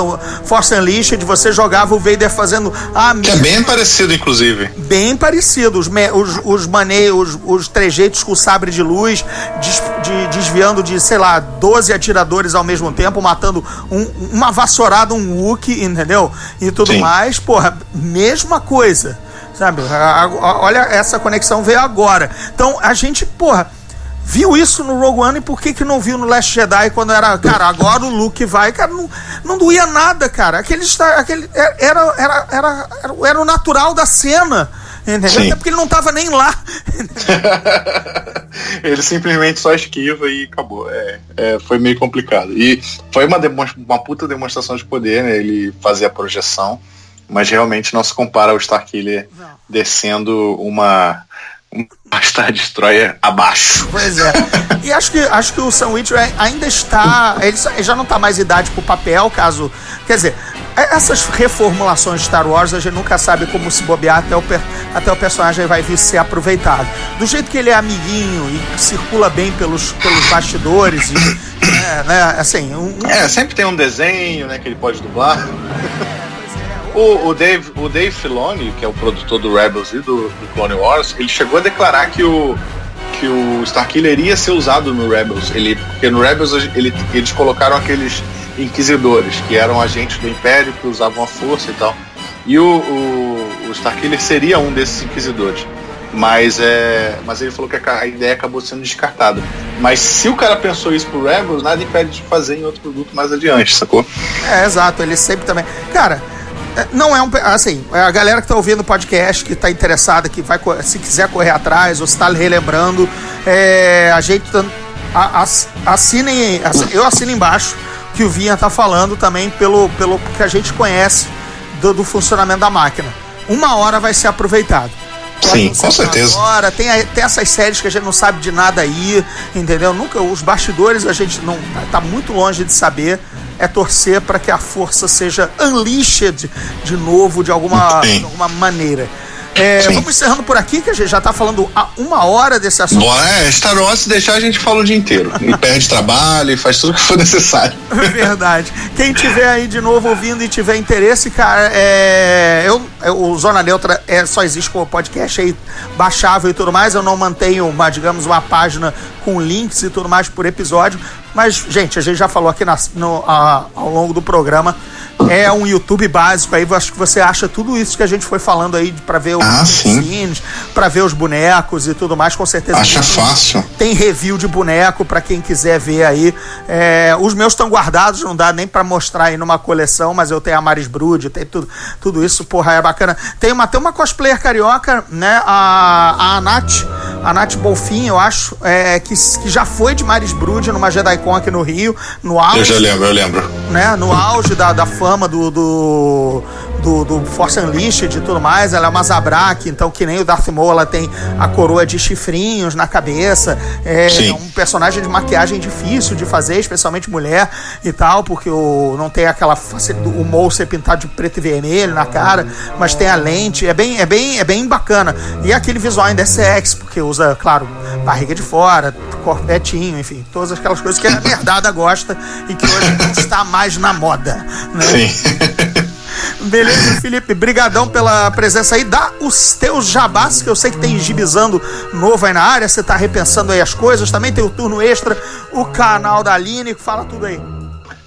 Force Unleashed, você jogava o Vader fazendo a Que é bem parecido, inclusive. bem parecido. Os, me- os, os maneios, os, os trejeitos com sabre de luz, des- de- desviando de, sei lá, 12 atiradores ao mesmo tempo, matando um- uma vassourada, um Wookie, entendeu? E tudo Sim. mais. Porra, mesma coisa. Sabe? A- a- olha, essa conexão veio agora. Então, a gente, porra. Viu isso no Rogue One e por que, que não viu no Last Jedi quando era, cara, agora o Luke vai, cara, não, não doía nada, cara. Aquele, aquele era, era, era, era, era o natural da cena, entendeu? Sim. Até porque ele não tava nem lá. Ele simplesmente só esquiva e acabou. É, é, foi meio complicado. E foi uma, demonstra- uma puta demonstração de poder, né? Ele fazer a projeção, mas realmente não se compara ao Starkiller descendo uma, uma Star Destroyer abaixo. Pois é. E acho que, acho que o Sam Witwer ainda está. Ele só- ele já não está mais idade pro papel, caso. Quer dizer, é- essas reformulações de Star Wars a gente nunca sabe como se bobear até o, até o personagem vai vir ser aproveitado. Do jeito que ele é amiguinho e circula bem pelos, pelos bastidores, e, né, né, assim. Um, um... É, sempre tem um desenho né, que ele pode dublar. O, o, Dave, o Dave Filoni, que é o produtor do Rebels e do, do Clone Wars, ele chegou a declarar que o, que o Starkiller ia ser usado no Rebels. Ele, porque no Rebels ele, eles colocaram aqueles inquisidores, que eram agentes do Império, que usavam a força e tal. E o, o, o Starkiller seria um desses inquisidores. Mas, é, mas ele falou que a, a, ideia acabou sendo descartada. Mas se o cara pensou isso pro Rebels, nada impede de fazer em outro produto mais adiante, sacou? É, exato. Ele sempre também. Cara, não é um. Assim, é a galera que está ouvindo o podcast, que está interessada, que vai, se quiser correr atrás ou se está relembrando, é, a gente. A, assinem, eu assino embaixo que o Vinha está falando também pelo, pelo que a gente conhece do, do, funcionamento da máquina. Uma hora vai ser aproveitado. Sim, com certeza. Hora, tem, tem essas séries que a gente não sabe de nada aí, entendeu? Nunca os bastidores a gente não tá, tá muito longe de saber é torcer para que a força seja unleashed de novo de alguma, de alguma maneira. É, vamos encerrando por aqui, que a gente já está falando há uma hora desse assunto. Bom, é, Star Wars, se deixar, a gente fala o dia inteiro. E perde trabalho e faz tudo o que for necessário. Verdade. Quem tiver aí de novo ouvindo e tiver interesse, cara, é, eu, o Zona Neutra é, só existe como podcast aí baixável e tudo mais. Eu não mantenho uma, digamos, uma página com links e tudo mais por episódio. Mas, gente, a gente já falou aqui na, no, a, ao longo do programa é um YouTube básico, aí acho que você acha tudo isso que a gente foi falando aí para ver os ah, para ver os bonecos e tudo mais, com certeza. Acha fácil. Tem review de boneco para quem quiser ver aí. É, os meus estão guardados, não dá nem para mostrar aí numa coleção, mas eu tenho a Maris Brood, tem tudo, tudo isso, porra, é bacana. Tem uma, tem uma cosplayer carioca, né, a, a Anat, a Nath Bolfin, eu acho, é, que, que já foi de Maris Brood numa JediCon aqui no Rio, no auge. Eu já lembro, eu lembro. Né, no auge da, da fama do, do, do, do Force Unleashed e tudo mais. Ela é uma Zabrak, então que nem o Darth Maul, ela tem a coroa de chifrinhos na cabeça. É Sim. um personagem de maquiagem difícil de fazer, especialmente mulher e tal, porque o, não tem aquela o Maul ser pintado de preto e vermelho na cara, mas tem a lente. É bem, é bem, é bem bacana. E aquele visual ainda é sexy, porque usa, claro, barriga de fora, corpetinho, enfim, todas aquelas coisas que a nerdada gosta e que hoje não está mais na moda. Né? Sim. Beleza, Felipe, brigadão pela presença aí. Dá os teus jabás, que eu sei que tem gibizando novo aí na área, você tá repensando aí as coisas. Também tem o turno extra, o canal da Aline, fala tudo aí.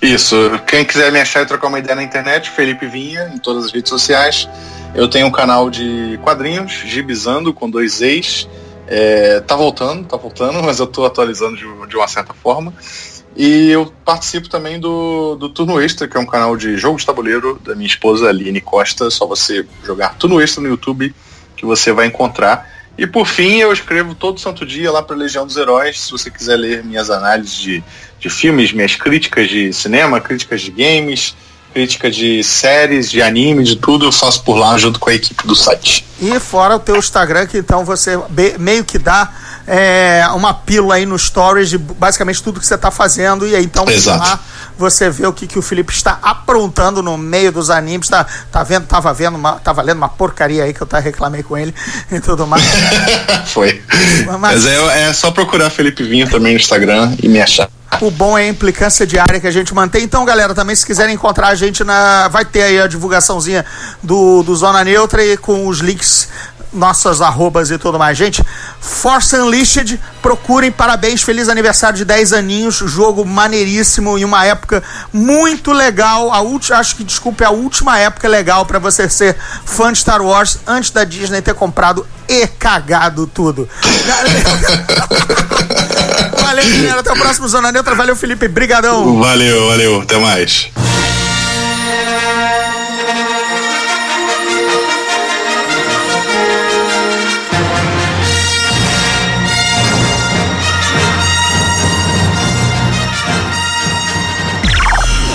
Isso, quem quiser me achar e trocar uma ideia na internet, Felipe Vinha, em todas as redes sociais. Eu tenho um canal de quadrinhos, gibizando com dois ex. É, tá voltando, tá voltando, mas eu tô atualizando de, de uma certa forma. E eu participo também do, do Turno Extra, que é um canal de jogo de tabuleiro da minha esposa Aline Costa. Só você jogar Turno Extra no YouTube que você vai encontrar. E por fim, eu escrevo todo santo dia lá para Legião dos Heróis. Se você quiser ler minhas análises de, de filmes, minhas críticas de cinema, críticas de games, crítica de séries, de anime, de tudo, eu faço por lá junto com a equipe do site. E fora o teu Instagram, que então você meio que dá é, uma pílula aí no stories de basicamente tudo que você está fazendo. E aí então lá você vê o que, que o Felipe está aprontando no meio dos animes. Tá, tá vendo, tava vendo, uma, tava lendo uma porcaria aí que eu até reclamei com ele e tudo mais. Foi. Mas, Mas é, é só procurar Felipe Vinho também no Instagram e me achar. O bom é a implicância diária que a gente mantém. Então, galera, também se quiserem encontrar a gente na. Vai ter aí a divulgaçãozinha do, do Zona Neutra e com os links nossas arrobas e tudo mais. Gente, Force Unleashed, procurem, parabéns, feliz aniversário de 10 aninhos, jogo maneiríssimo e uma época muito legal. A última, acho que, desculpe, a última época legal para você ser fã de Star Wars antes da Disney ter comprado e cagado tudo. valeu, galera, até o próximo Zona Neutra. Valeu, Felipe, brigadão. Valeu, valeu, até mais.